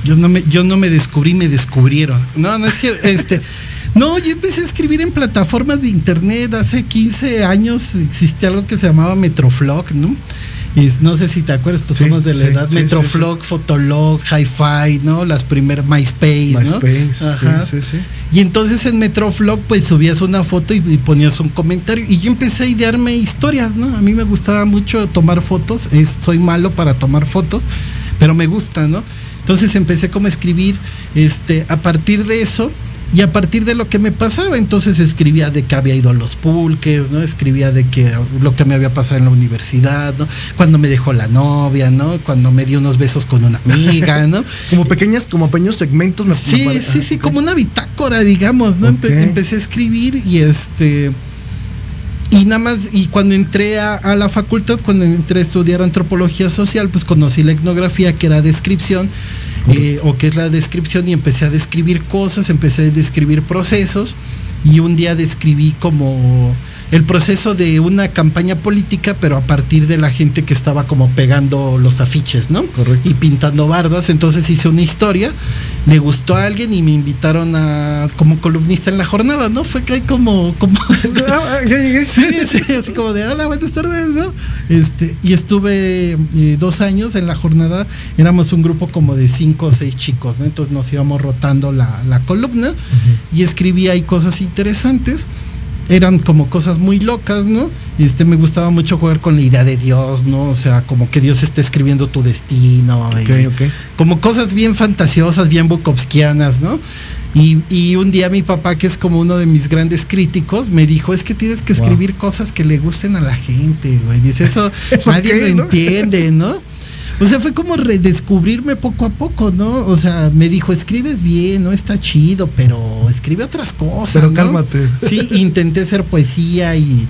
S4: Yo no me, yo no me descubrí, me descubrieron. No, no es cierto. Este, no, yo empecé a escribir en plataformas de internet. Hace 15 años existía algo que se llamaba Metroflog, ¿no? Y no sé si te acuerdas, pues
S2: Sí,
S4: somos de la
S2: sí,
S4: edad.
S2: sí,
S4: Metroflog, Fotolog, Hi-Fi, ¿no? Las primeras MySpace, ¿no?
S2: MySpace,
S4: Ajá.
S2: sí, sí, sí.
S4: Y entonces en Metroflog pues subías una foto y, y ponías un comentario y yo empecé a idearme historias, ¿no? A mí me gustaba mucho tomar fotos, es, soy malo para tomar fotos, pero me gusta, ¿no? Entonces empecé como a escribir este, a partir de eso y a partir de lo que me pasaba, entonces escribía de que había ido a los pulques, ¿no? Escribía de que lo que me había pasado en la universidad, ¿no? Cuando me dejó la novia, ¿no? Cuando me dio unos besos con una amiga, ¿no?
S2: Como pequeñas, como pequeños segmentos. me-
S4: Sí,
S2: me
S4: sí, sí, como una bitácora, digamos, ¿no? Empe- empecé a escribir y este. Y nada más, y cuando entré a, a la facultad, cuando entré a estudiar antropología social, pues conocí la etnografía, que era descripción, eh, o que es la descripción, y empecé a describir cosas, empecé a describir procesos, y un día describí como el proceso de una campaña política, pero a partir de la gente que estaba como pegando los afiches, ¿no?
S2: Correcto.
S4: Y pintando bardas. Entonces hice una historia, le gustó a alguien y me invitaron a como columnista en la jornada, ¿no? Fue que hay como, como
S2: Ah.
S4: Sí, sí, así como de hola, buenas tardes, ¿no? Este, y estuve eh, dos años en la jornada, éramos un grupo como de cinco o seis chicos, ¿no? Entonces nos íbamos rotando la, la columna y escribía ahí cosas interesantes. Eran como cosas muy locas, ¿no? Este, me gustaba mucho jugar con la idea de Dios, ¿no? O sea, como que Dios está escribiendo tu destino. y-
S2: Ok, ok.
S4: como cosas bien fantasiosas, bien bukovskianas, ¿no? Y, y un día mi papá, que es como uno de mis grandes críticos, me dijo, es que tienes que
S2: Wow.
S4: escribir cosas que le gusten a la gente, güey. Dice, eso,
S2: ¿Eso
S4: nadie
S2: qué,
S4: lo
S2: no?
S4: entiende, ¿no? O sea, fue como redescubrirme poco a poco, ¿no? O sea, me dijo, escribes bien, ¿no? Está chido, pero escribe otras cosas.
S2: Pero
S4: ¿no?
S2: cálmate.
S4: Sí, intenté hacer poesía y,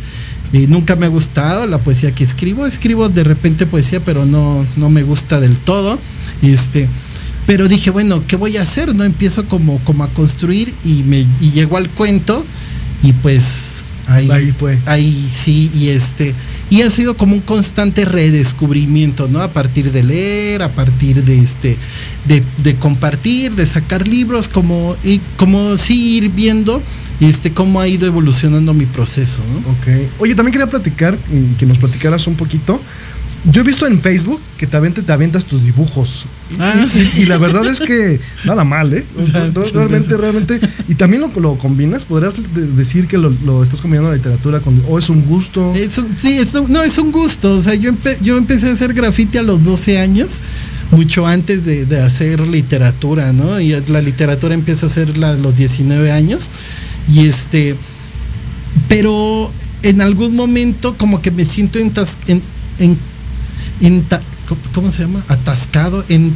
S4: y nunca me ha gustado la poesía que escribo. Escribo de repente poesía, pero no, no me gusta del todo. Este, pero dije, bueno, ¿qué voy a hacer? No empiezo como, como a construir y me y llegó al cuento y pues ahí,
S2: Ahí fue.
S4: ahí sí y este y ha sido como un constante redescubrimiento, ¿no? A partir de leer, a partir de este de, compartir, de sacar libros, como y como sí ir viendo este cómo ha ido evolucionando mi proceso, ¿no?
S2: Ok. Oye, también quería platicar y que nos platicaras un poquito. Yo he visto en Facebook que te, avientas, te avientas tus dibujos.
S4: Ah,
S2: y,
S4: sí.
S2: y la verdad es que nada mal, ¿eh? O sea, realmente, realmente. Y también lo, lo combinas. ¿Podrías de- decir que lo, lo estás combinando la literatura con. O es un gusto.
S4: Es un- sí, es un- no, es un gusto. O sea, yo, empe- yo empecé a hacer graffiti a los 12 años, mucho antes de, de hacer literatura, ¿no? Y la literatura empieza a hacerla a los 19 años. Y este. Pero en algún momento, como que me siento entas- en. en, enta- ¿cómo- ¿Cómo se llama? Atascado en.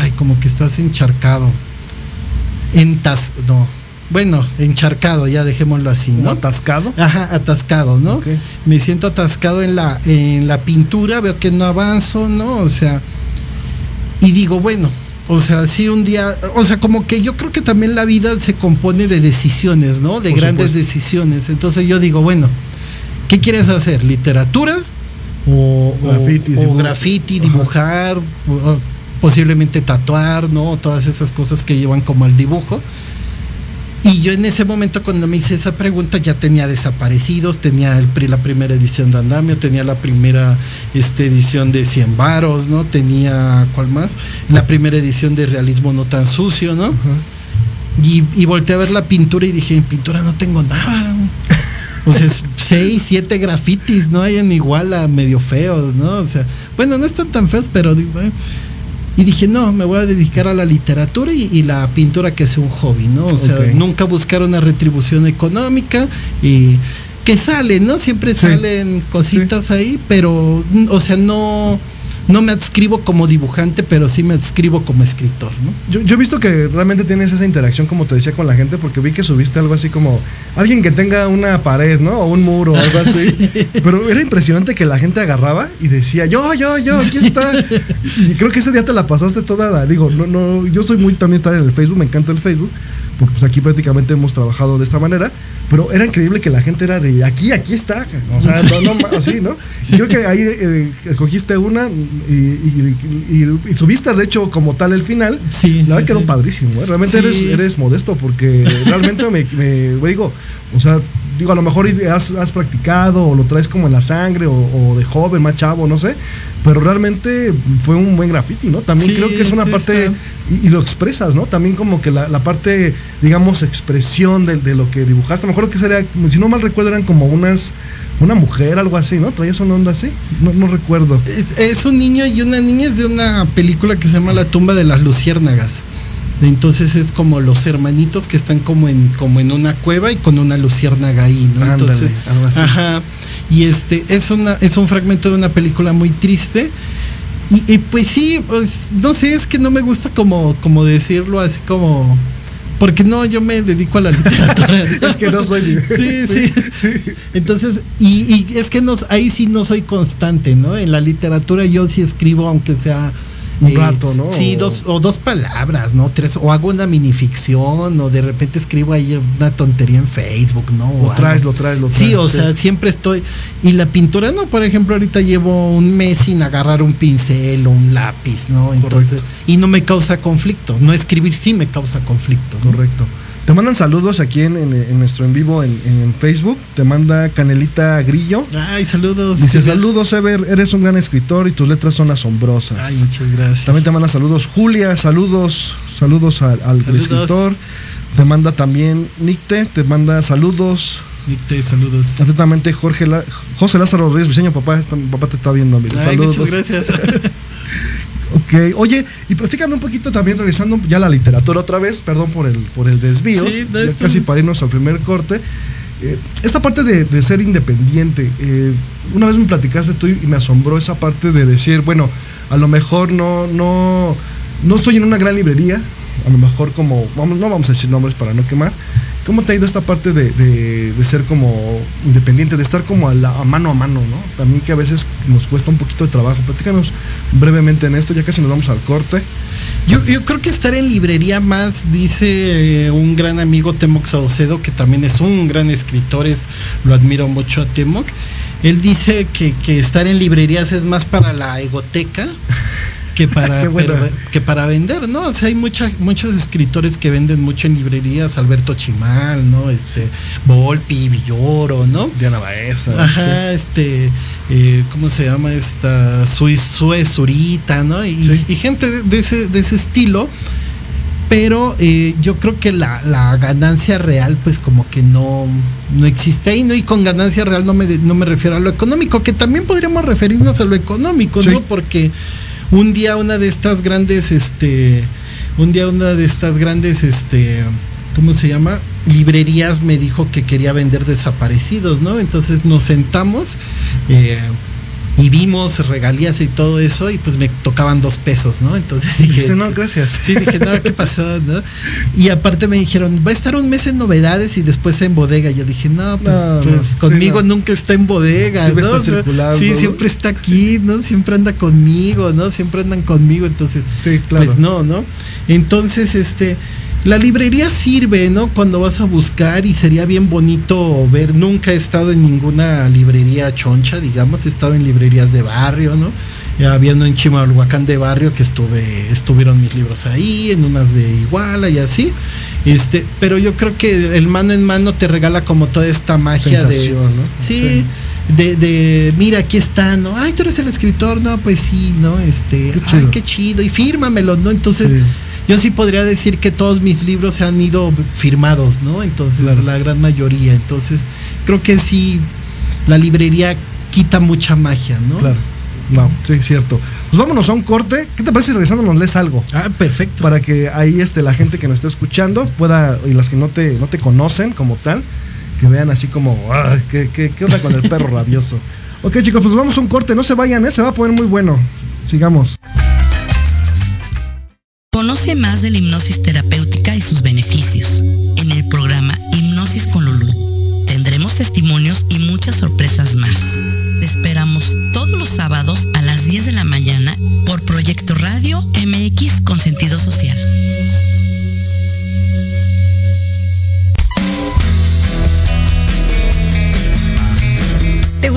S4: Ay, como que estás encharcado. Entas. No. Bueno, encharcado, ya dejémoslo así,
S2: ¿no? atascado.
S4: Ajá, atascado, ¿no? Me siento atascado en la, en la pintura, veo que no avanzo, ¿no? O sea, y digo, bueno, o sea, sí un día, o sea, como que yo creo que también la vida se compone de decisiones, ¿no? De
S2: Por
S4: grandes
S2: supuesto.
S4: decisiones. Entonces yo digo, bueno, ¿qué quieres hacer? ¿Literatura? O
S2: Graffiti,
S4: o, graffiti, dibujar, o- posiblemente tatuar, ¿no? Todas esas cosas que llevan como al dibujo. Y yo en ese momento cuando me hice esa pregunta ya tenía desaparecidos, tenía el, la primera edición de Andamio, tenía la primera este, edición de Cien Varos, ¿no? Tenía, ¿cuál más? La primera edición de Realismo No Tan Sucio, ¿no? y, y volteé a ver la pintura y dije, en pintura no tengo nada. O sea, seis, siete grafitis, no hay en iguala, medio feos, ¿no? O sea, bueno, no están tan feos, pero y dije, no, me voy a dedicar a la literatura y, la pintura que es un hobby, ¿no? O sea, nunca buscar una retribución económica y que sale, ¿no? Siempre salen cositas ahí, pero, o sea, no no me adscribo como dibujante, pero sí me adscribo como escritor, ¿no?
S2: Yo, he visto que realmente tienes esa interacción, como te decía, con la gente, porque vi que subiste algo así como alguien que tenga una pared, ¿no? O un muro, o algo así. Pero era impresionante que la gente agarraba y decía, yo, yo, yo, aquí está. y creo que ese día te la pasaste toda la. Digo, no, no, yo soy muy también estar en el Facebook, me encanta el Facebook porque pues aquí prácticamente hemos trabajado de esta manera, pero era increíble que la gente era de aquí, aquí está, o sea, no, no, así, ¿no? Creo que ahí eh, escogiste una y, subiste, de hecho, como tal el final,
S4: sí,
S2: la verdad quedó padrísimo, ¿eh? realmente eres, eres modesto, porque realmente me, me, digo, o sea, digo, a lo mejor has, has, practicado o lo traes como en la sangre o, de joven, más chavo, no sé, pero realmente fue un buen graffiti, ¿no? También creo que es una parte, y, lo expresas, ¿no? También como que la, parte, digamos, expresión de, lo que dibujaste, mejor que sería, si no mal recuerdo, eran como unas, una mujer, algo así, ¿no? ¿Traías una onda así? No, no recuerdo.
S4: Es, es, un niño y una niña es de una película que se llama La tumba de las luciérnagas. Entonces es como los hermanitos que están como en, como en una cueva y con una luciérnaga ahí, ¿no? Entonces, ajá. Y este es una, es un fragmento de una película muy triste. Y, pues sí, pues, no sé, es que no me gusta como, como decirlo así como. Porque no, yo me dedico a la literatura.
S2: es que no soy.
S4: sí, sí, sí, Entonces, y, y es que no, ahí sí no soy constante, ¿no? En la literatura yo sí escribo, aunque sea
S2: un eh, rato, ¿no?
S4: Sí, dos, o dos palabras, ¿no? Tres, o hago una minificción, o de repente escribo ahí una tontería en Facebook, ¿no?
S2: Lo traes, lo traes, lo traes.
S4: Sí, o sea, siempre estoy. Y la pintura, no, por ejemplo, ahorita llevo un mes sin agarrar un pincel o un lápiz, ¿no? Entonces, y no me causa conflicto. No escribir sí me causa conflicto.
S2: Correcto. Te mandan saludos aquí en, nuestro en vivo en, Facebook. Te manda Canelita Grillo.
S4: Ay, saludos.
S2: Dice, saludos, Ever. Eres un gran escritor y tus letras son asombrosas.
S4: Ay, muchas gracias.
S2: También te manda saludos Julia. Saludos. Saludos al, escritor. Te manda también Nicte. Te manda saludos.
S4: Nicte, saludos.
S2: Atentamente Jorge José Lázaro Reyes Viseño, papá, papá te está viendo.
S4: Ay, saludos. Muchas gracias.
S2: Ok, oye, y platícame un poquito también, regresando ya a la literatura otra vez, perdón por el, por el desvío,
S4: sí,
S2: casi para irnos al primer corte. Eh, esta parte de, ser independiente, eh, una vez me platicaste tú y me asombró esa parte de decir, bueno, a lo mejor no, no, no estoy en una gran librería, a lo mejor como, vamos, no vamos a decir nombres para no quemar, ¿Cómo te ha ido esta parte de, ser como independiente, de estar como a, mano a mano, ¿no? También que a veces nos cuesta un poquito de trabajo. Platícanos brevemente en esto, ya casi nos vamos al corte.
S4: Yo, creo que estar en librería más, dice eh, un gran amigo Temoc Saucedo, que también es un gran escritor, es, lo admiro mucho a Temoc. Él dice que, que estar en librerías es más para la egoteca que para, que para vender, ¿no? O sea, hay muchas, muchos escritores que venden mucho en librerías, Alberto Chimal, ¿no? Este, Volpi, Villoro, ¿no?
S2: Diana Baeza.
S4: Ajá, este, eh, ¿cómo se llama? Esta, Sue Zurita, ¿no? Y, gente de ese, de ese estilo pero eh, yo creo que la, la, ganancia real pues como que no, no existe ahí, ¿no? Y con ganancia real no me, no me refiero a lo económico, que también podríamos referirnos a lo económico, ¿no? Porque un día una de estas grandes, este, un día una de estas grandes, este, ¿cómo se llama? Librerías me dijo que quería vender desaparecidos, ¿no? Entonces nos sentamos, eh, y vimos regalías y todo eso y pues me tocaban dos pesos, ¿no? Entonces dije,
S2: no, gracias.
S4: Sí, dije, no, ¿qué pasó? ¿no? Y aparte me dijeron, va a estar un mes en novedades y después en bodega. Yo dije, no, pues, pues conmigo nunca está en bodega,
S2: siempre ¿no? Está
S4: sí, siempre está aquí, ¿no? Siempre anda conmigo, ¿no? Siempre andan conmigo, entonces,
S2: sí, claro.
S4: pues no, ¿no? Entonces, este la librería sirve, ¿no? Cuando vas a buscar y sería bien bonito ver, nunca he estado en ninguna librería choncha, digamos, he estado en librerías de barrio, ¿no? había uno en Chimalhuacán de barrio que estuve, estuvieron mis libros ahí, en unas de Iguala y así. Este, pero yo creo que el mano en mano te regala como toda esta magia de.
S2: ¿no?
S4: Sí. De, de, mira, aquí está, ¿no? Ay, tú eres el escritor, no, pues sí, ¿no? Este, qué ay, qué chido, y fírmamelo, ¿no? Entonces, yo sí podría decir que todos mis libros se han ido firmados, ¿no? Entonces, la gran mayoría. Entonces, creo que sí, la librería quita mucha magia, ¿no?
S2: Claro. No, sí, cierto. Pues vámonos a un corte. ¿Qué te parece si regresando nos lees algo?
S4: Ah, perfecto.
S2: Para que ahí este, la gente que nos está escuchando pueda, y las que no te, no te conocen como tal, que vean así como, ¿qué, qué, qué onda con el perro rabioso? Ok, chicos, pues vamos a un corte. No se vayan, ¿eh? se va a poner muy bueno. Sigamos.
S5: Más de la hipnosis terapéutica y sus beneficios en el programa Hipnosis con Lulú. Tendremos testimonios y muchas sorpresas más. Te esperamos todos los sábados a las 10 de la mañana por Proyecto Radio MX con sentido social.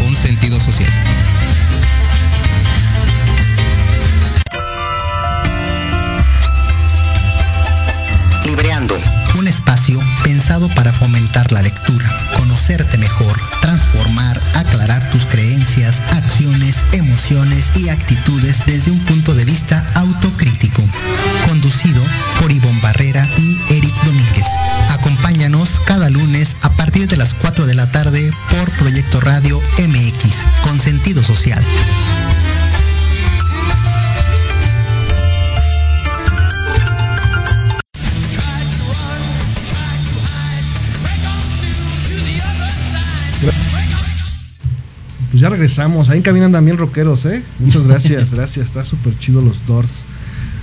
S6: con sentido social.
S7: Libreando, un espacio pensado para fomentar la lectura, conocerte mejor, transformar, aclarar tus creencias, acciones, emociones y actitudes desde un punto de vista autocrítico. Conducido por Ivonne Barrera y Eric Domínguez. Acompáñanos cada lunes a partir de las 4 de la tarde por Proyecto Radio MX, con sentido social.
S2: Pues ya regresamos. Ahí en andan bien rockeros, ¿eh? Muchas gracias, gracias. Está súper chido los Doors.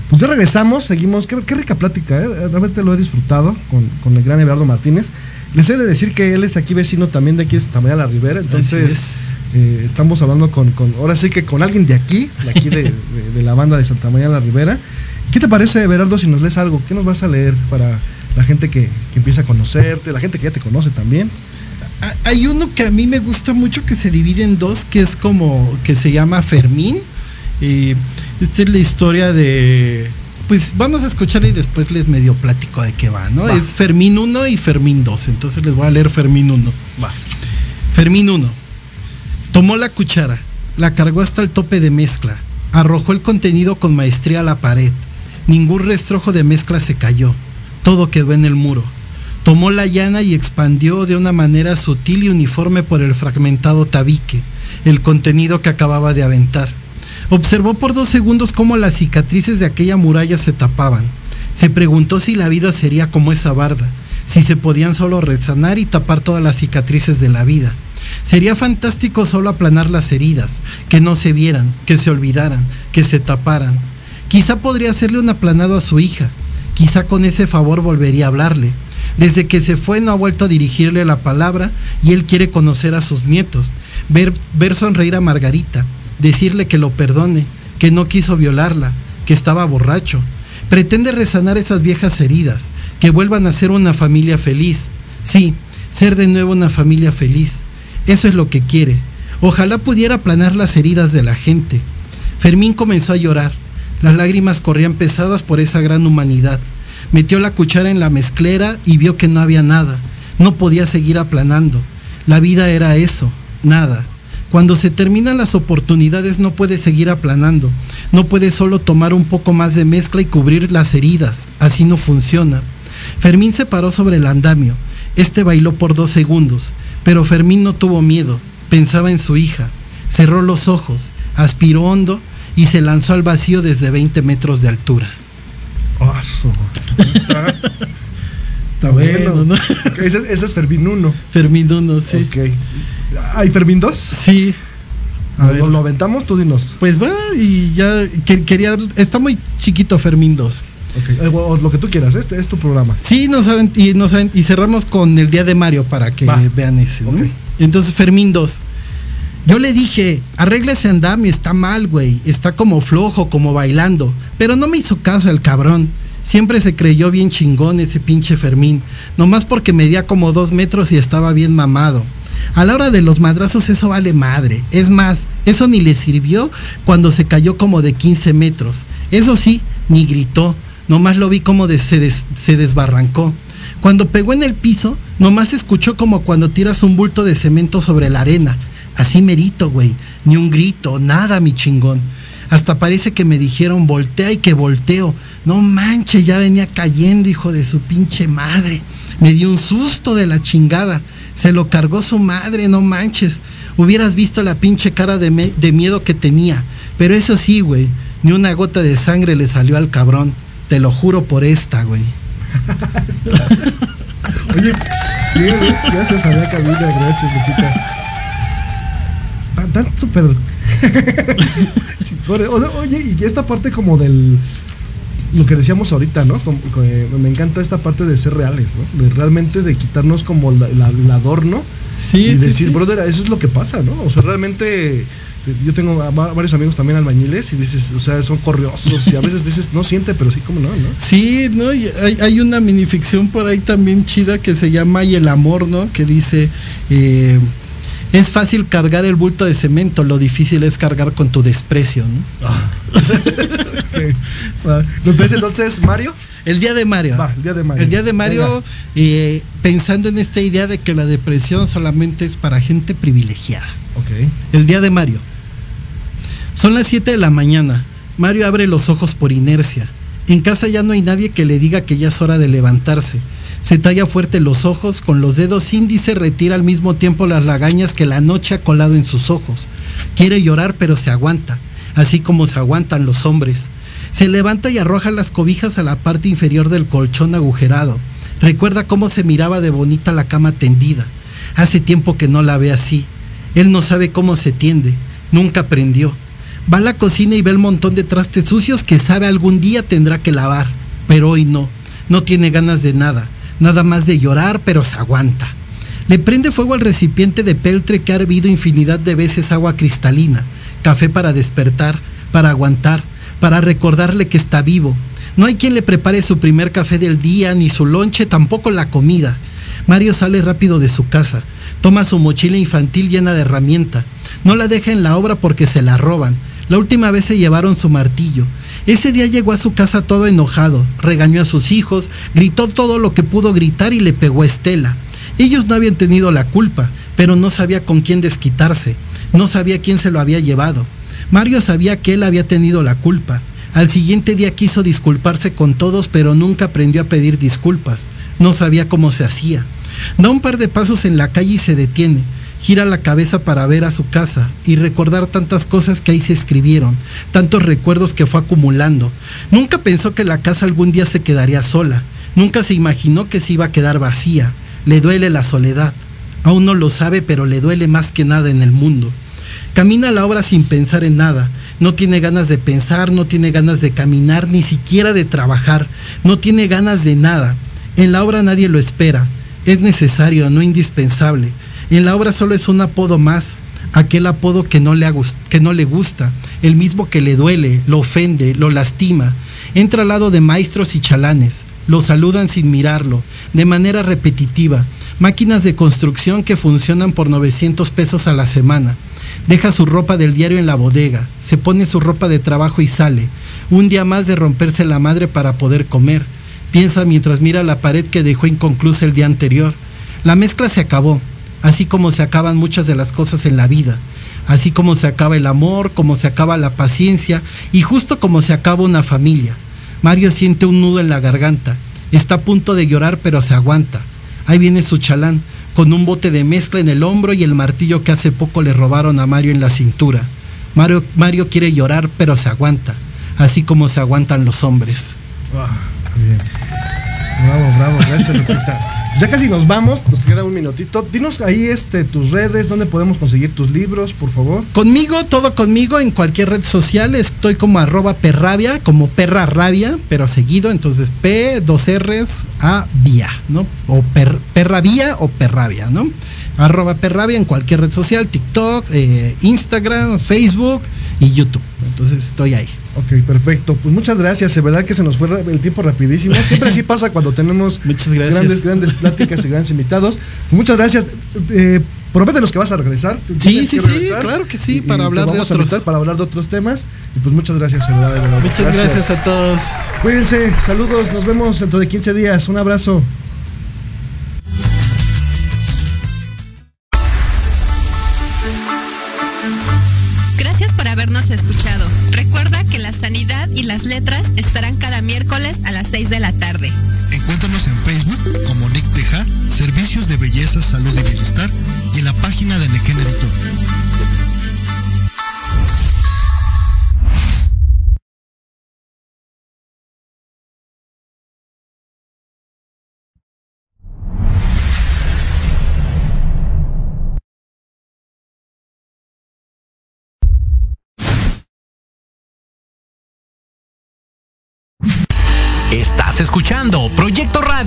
S2: Pues ya regresamos, seguimos. Qué, qué rica plática, ¿eh? Realmente lo he disfrutado con, con el gran Everardo Martínez. Les he de decir que él es aquí vecino también de aquí de Santa María la Ribera. Entonces, eh, estamos hablando con, con, ahora sí que con alguien de aquí, de aquí de, de, de la banda de Santa María la Ribera. ¿Qué te parece, Everardo, si nos lees algo? ¿Qué nos vas a leer para la gente que, que empieza a conocerte, la gente que ya te conoce también?
S4: Ah, Hay uno que a mí me gusta mucho que se divide en dos, que es como que se llama Fermín. Y esta es la historia de. Pues vamos a escucharla y después les medio platico de qué va, ¿no?
S2: Va.
S4: Es Fermín 1 y Fermín 2. Entonces les voy a leer Fermín 1.
S2: Va.
S4: Fermín 1. Tomó la cuchara, la cargó hasta el tope de mezcla, arrojó el contenido con maestría a la pared. Ningún restrojo de mezcla se cayó. Todo quedó en el muro. Tomó la llana y expandió de una manera sutil y uniforme por el fragmentado tabique el contenido que acababa de aventar. Observó por dos segundos cómo las cicatrices de aquella muralla se tapaban. Se preguntó si la vida sería como esa barda, si se podían solo resanar y tapar todas las cicatrices de la vida. Sería fantástico solo aplanar las heridas, que no se vieran, que se olvidaran, que se taparan. Quizá podría hacerle un aplanado a su hija, quizá con ese favor volvería a hablarle. Desde que se fue no ha vuelto a dirigirle la palabra y él quiere conocer a sus nietos, ver, ver sonreír a Margarita, decirle que lo perdone, que no quiso violarla, que estaba borracho. Pretende resanar esas viejas heridas, que vuelvan a ser una familia feliz. Sí, ser de nuevo una familia feliz. Eso es lo que quiere. Ojalá pudiera aplanar las heridas de la gente. Fermín comenzó a llorar. Las lágrimas corrían pesadas por esa gran humanidad. Metió la cuchara en la mezclera y vio que no había nada. No podía seguir aplanando. La vida era eso, nada. Cuando se terminan las oportunidades no puede seguir aplanando. No puede solo tomar un poco más de mezcla y cubrir las heridas. Así no funciona. Fermín se paró sobre el andamio. Este bailó por dos segundos, pero Fermín no tuvo miedo. Pensaba en su hija. Cerró los ojos, aspiró hondo y se lanzó al vacío desde 20 metros de altura.
S2: Oso. Está,
S4: Está bueno, ¿no?
S2: Ese, ese es Fermín 1.
S4: Fermín uno, sí.
S2: Ok. ¿Hay Fermín 2?
S4: Sí. A ver.
S2: ¿Lo, aventamos? Tú dinos.
S4: Pues va, y ya que- quería. Está muy chiquito Fermín 2.
S2: Ok. Eh, o- o lo que tú quieras, este es tu programa.
S4: Sí, nos avent- y, nos avent- y cerramos con el día de Mario para que
S2: Va.
S4: vean ese. ¿no? Entonces, Fermín 2. Yo le dije, arregla ese andamio, está mal, güey. Está como flojo, como bailando. Pero no me hizo caso el cabrón. Siempre se creyó bien chingón ese pinche Fermín. Nomás porque medía como dos metros y estaba bien mamado. A la hora de los madrazos eso vale madre. Es más, eso ni le sirvió cuando se cayó como de 15 metros. Eso sí, ni gritó. Nomás lo vi como de- se, se desbarrancó. Cuando pegó en el piso, nomás escuchó como cuando tiras un bulto de cemento sobre la arena. Así merito, güey. Ni un grito, nada, mi chingón. Hasta parece que me dijeron voltea y que volteo. No manches, ya venía cayendo, hijo de su pinche madre. Me dio un susto de la chingada. Se lo cargó su madre, no manches. Hubieras visto la pinche cara de, de miedo que tenía. Pero eso sí, güey. Ni una gota de sangre le salió al cabrón. Te lo juro por esta, güey.
S2: Oye, gracias, a la cabina, gracias, Lupita. Tan, tan súper. Oye, y esta parte como del. Lo que decíamos ahorita, ¿no? Como me encanta esta parte de ser reales, ¿no? De realmente de quitarnos como la- la- el adorno
S4: Sí,
S2: y decir,
S4: sí.
S2: brother, eso es lo que pasa, ¿no? O sea, realmente yo tengo varios amigos también albañiles y dices, o sea, son corriosos y a veces dices, no siente, pero sí, como no, ¿no?
S4: Sí, ¿no? Y hay, hay una minificción por ahí también chida que se llama Y el amor, ¿no? Que dice, eh, es fácil cargar el bulto de cemento, lo difícil es cargar con tu desprecio, ¿no?
S2: Ah, ¿Nos ves entonces, Mario?
S4: El día de Mario.
S2: Va, el día de Mario.
S4: El día de Mario, eh, pensando en esta idea de que la depresión solamente es para gente privilegiada.
S2: Ok.
S4: El día de Mario. Son las 7 de la mañana. Mario abre los ojos por inercia. En casa ya no hay nadie que le diga que ya es hora de levantarse. Se talla fuerte los ojos, con los dedos índice retira al mismo tiempo las lagañas que la noche ha colado en sus ojos. Quiere llorar pero se aguanta, así como se aguantan los hombres. Se levanta y arroja las cobijas a la parte inferior del colchón agujerado. Recuerda cómo se miraba de bonita la cama tendida. Hace tiempo que no la ve así. Él no sabe cómo se tiende. Nunca aprendió. Va a la cocina y ve el montón de trastes sucios que sabe algún día tendrá que lavar. Pero hoy no. No tiene ganas de nada. Nada más de llorar, pero se aguanta. Le prende fuego al recipiente de peltre que ha hervido infinidad de veces agua cristalina. Café para despertar, para aguantar, para recordarle que está vivo. No hay quien le prepare su primer café del día, ni su lonche, tampoco la comida. Mario sale rápido de su casa. Toma su mochila infantil llena de herramienta. No la deja en la obra porque se la roban. La última vez se llevaron su martillo. Ese día llegó a su casa todo enojado, regañó a sus hijos, gritó todo lo que pudo gritar y le pegó a Estela. Ellos no habían tenido la culpa, pero no sabía con quién desquitarse, no sabía quién se lo había llevado. Mario sabía que él había tenido la culpa. Al siguiente día quiso disculparse con todos, pero nunca aprendió a pedir disculpas. No sabía cómo se hacía. Da un par de pasos en la calle y se detiene. Gira la cabeza para ver a su casa y recordar tantas cosas que ahí se escribieron, tantos recuerdos que fue acumulando. Nunca pensó que la casa algún día se quedaría sola. Nunca se imaginó que se iba a quedar vacía. Le duele la soledad. Aún no lo sabe, pero le duele más que nada en el mundo. Camina la obra sin pensar en nada. No tiene ganas de pensar, no tiene ganas de caminar, ni siquiera de trabajar. No tiene ganas de nada. En la obra nadie lo espera. Es necesario, no indispensable. En la obra solo es un apodo más. Aquel apodo que no le, que no le gusta, el mismo que le duele, lo ofende, lo lastima. Entra al lado de maestros y chalanes. Lo saludan sin mirarlo, de manera repetitiva. Máquinas de construcción que funcionan por 900 pesos a la semana. Deja su ropa del diario en la bodega, se pone su ropa de trabajo y sale. Un día más de romperse la madre para poder comer. Piensa mientras mira la pared que dejó inconclusa el día anterior. La mezcla se acabó, así como se acaban muchas de las cosas en la vida. Así como se acaba el amor, como se acaba la paciencia y justo como se acaba una familia. Mario siente un nudo en la garganta. Está a punto de llorar pero se aguanta. Ahí viene su chalán, con un bote de mezcla en el hombro y el martillo que hace poco le robaron a Mario en la cintura. Mario, Mario quiere llorar pero se aguanta, así como se aguantan los hombres.
S2: Bien. Bravo, bravo, gracias. Ya casi nos vamos, nos queda un minutito. Dinos ahí este, tus redes, dónde podemos conseguir tus libros, por favor.
S4: Conmigo, todo conmigo, en cualquier red social, estoy como arroba perrabia, como perra rabia, pero seguido, entonces P, dos R's, A, vía, ¿no? O per, perrabía o perrabia, ¿no? Arroba perrabia en cualquier red social, TikTok, eh, Instagram, Facebook y YouTube. Entonces estoy ahí.
S2: Ok, perfecto. Pues muchas gracias. Es verdad que se nos fue el tiempo rapidísimo. Siempre así pasa cuando tenemos
S4: Muchas gracias.
S2: grandes, grandes pláticas y grandes invitados. Pues muchas gracias. Eh, prométenos que vas a regresar.
S4: Sí, sí, sí, claro que sí,
S2: y-
S4: para
S2: y
S4: hablar de otros.
S2: Para hablar de otros temas. Y pues muchas gracias, de verdad, de verdad.
S4: Muchas gracias a todos.
S2: Cuídense, saludos, nos vemos dentro de 15 días. Un abrazo.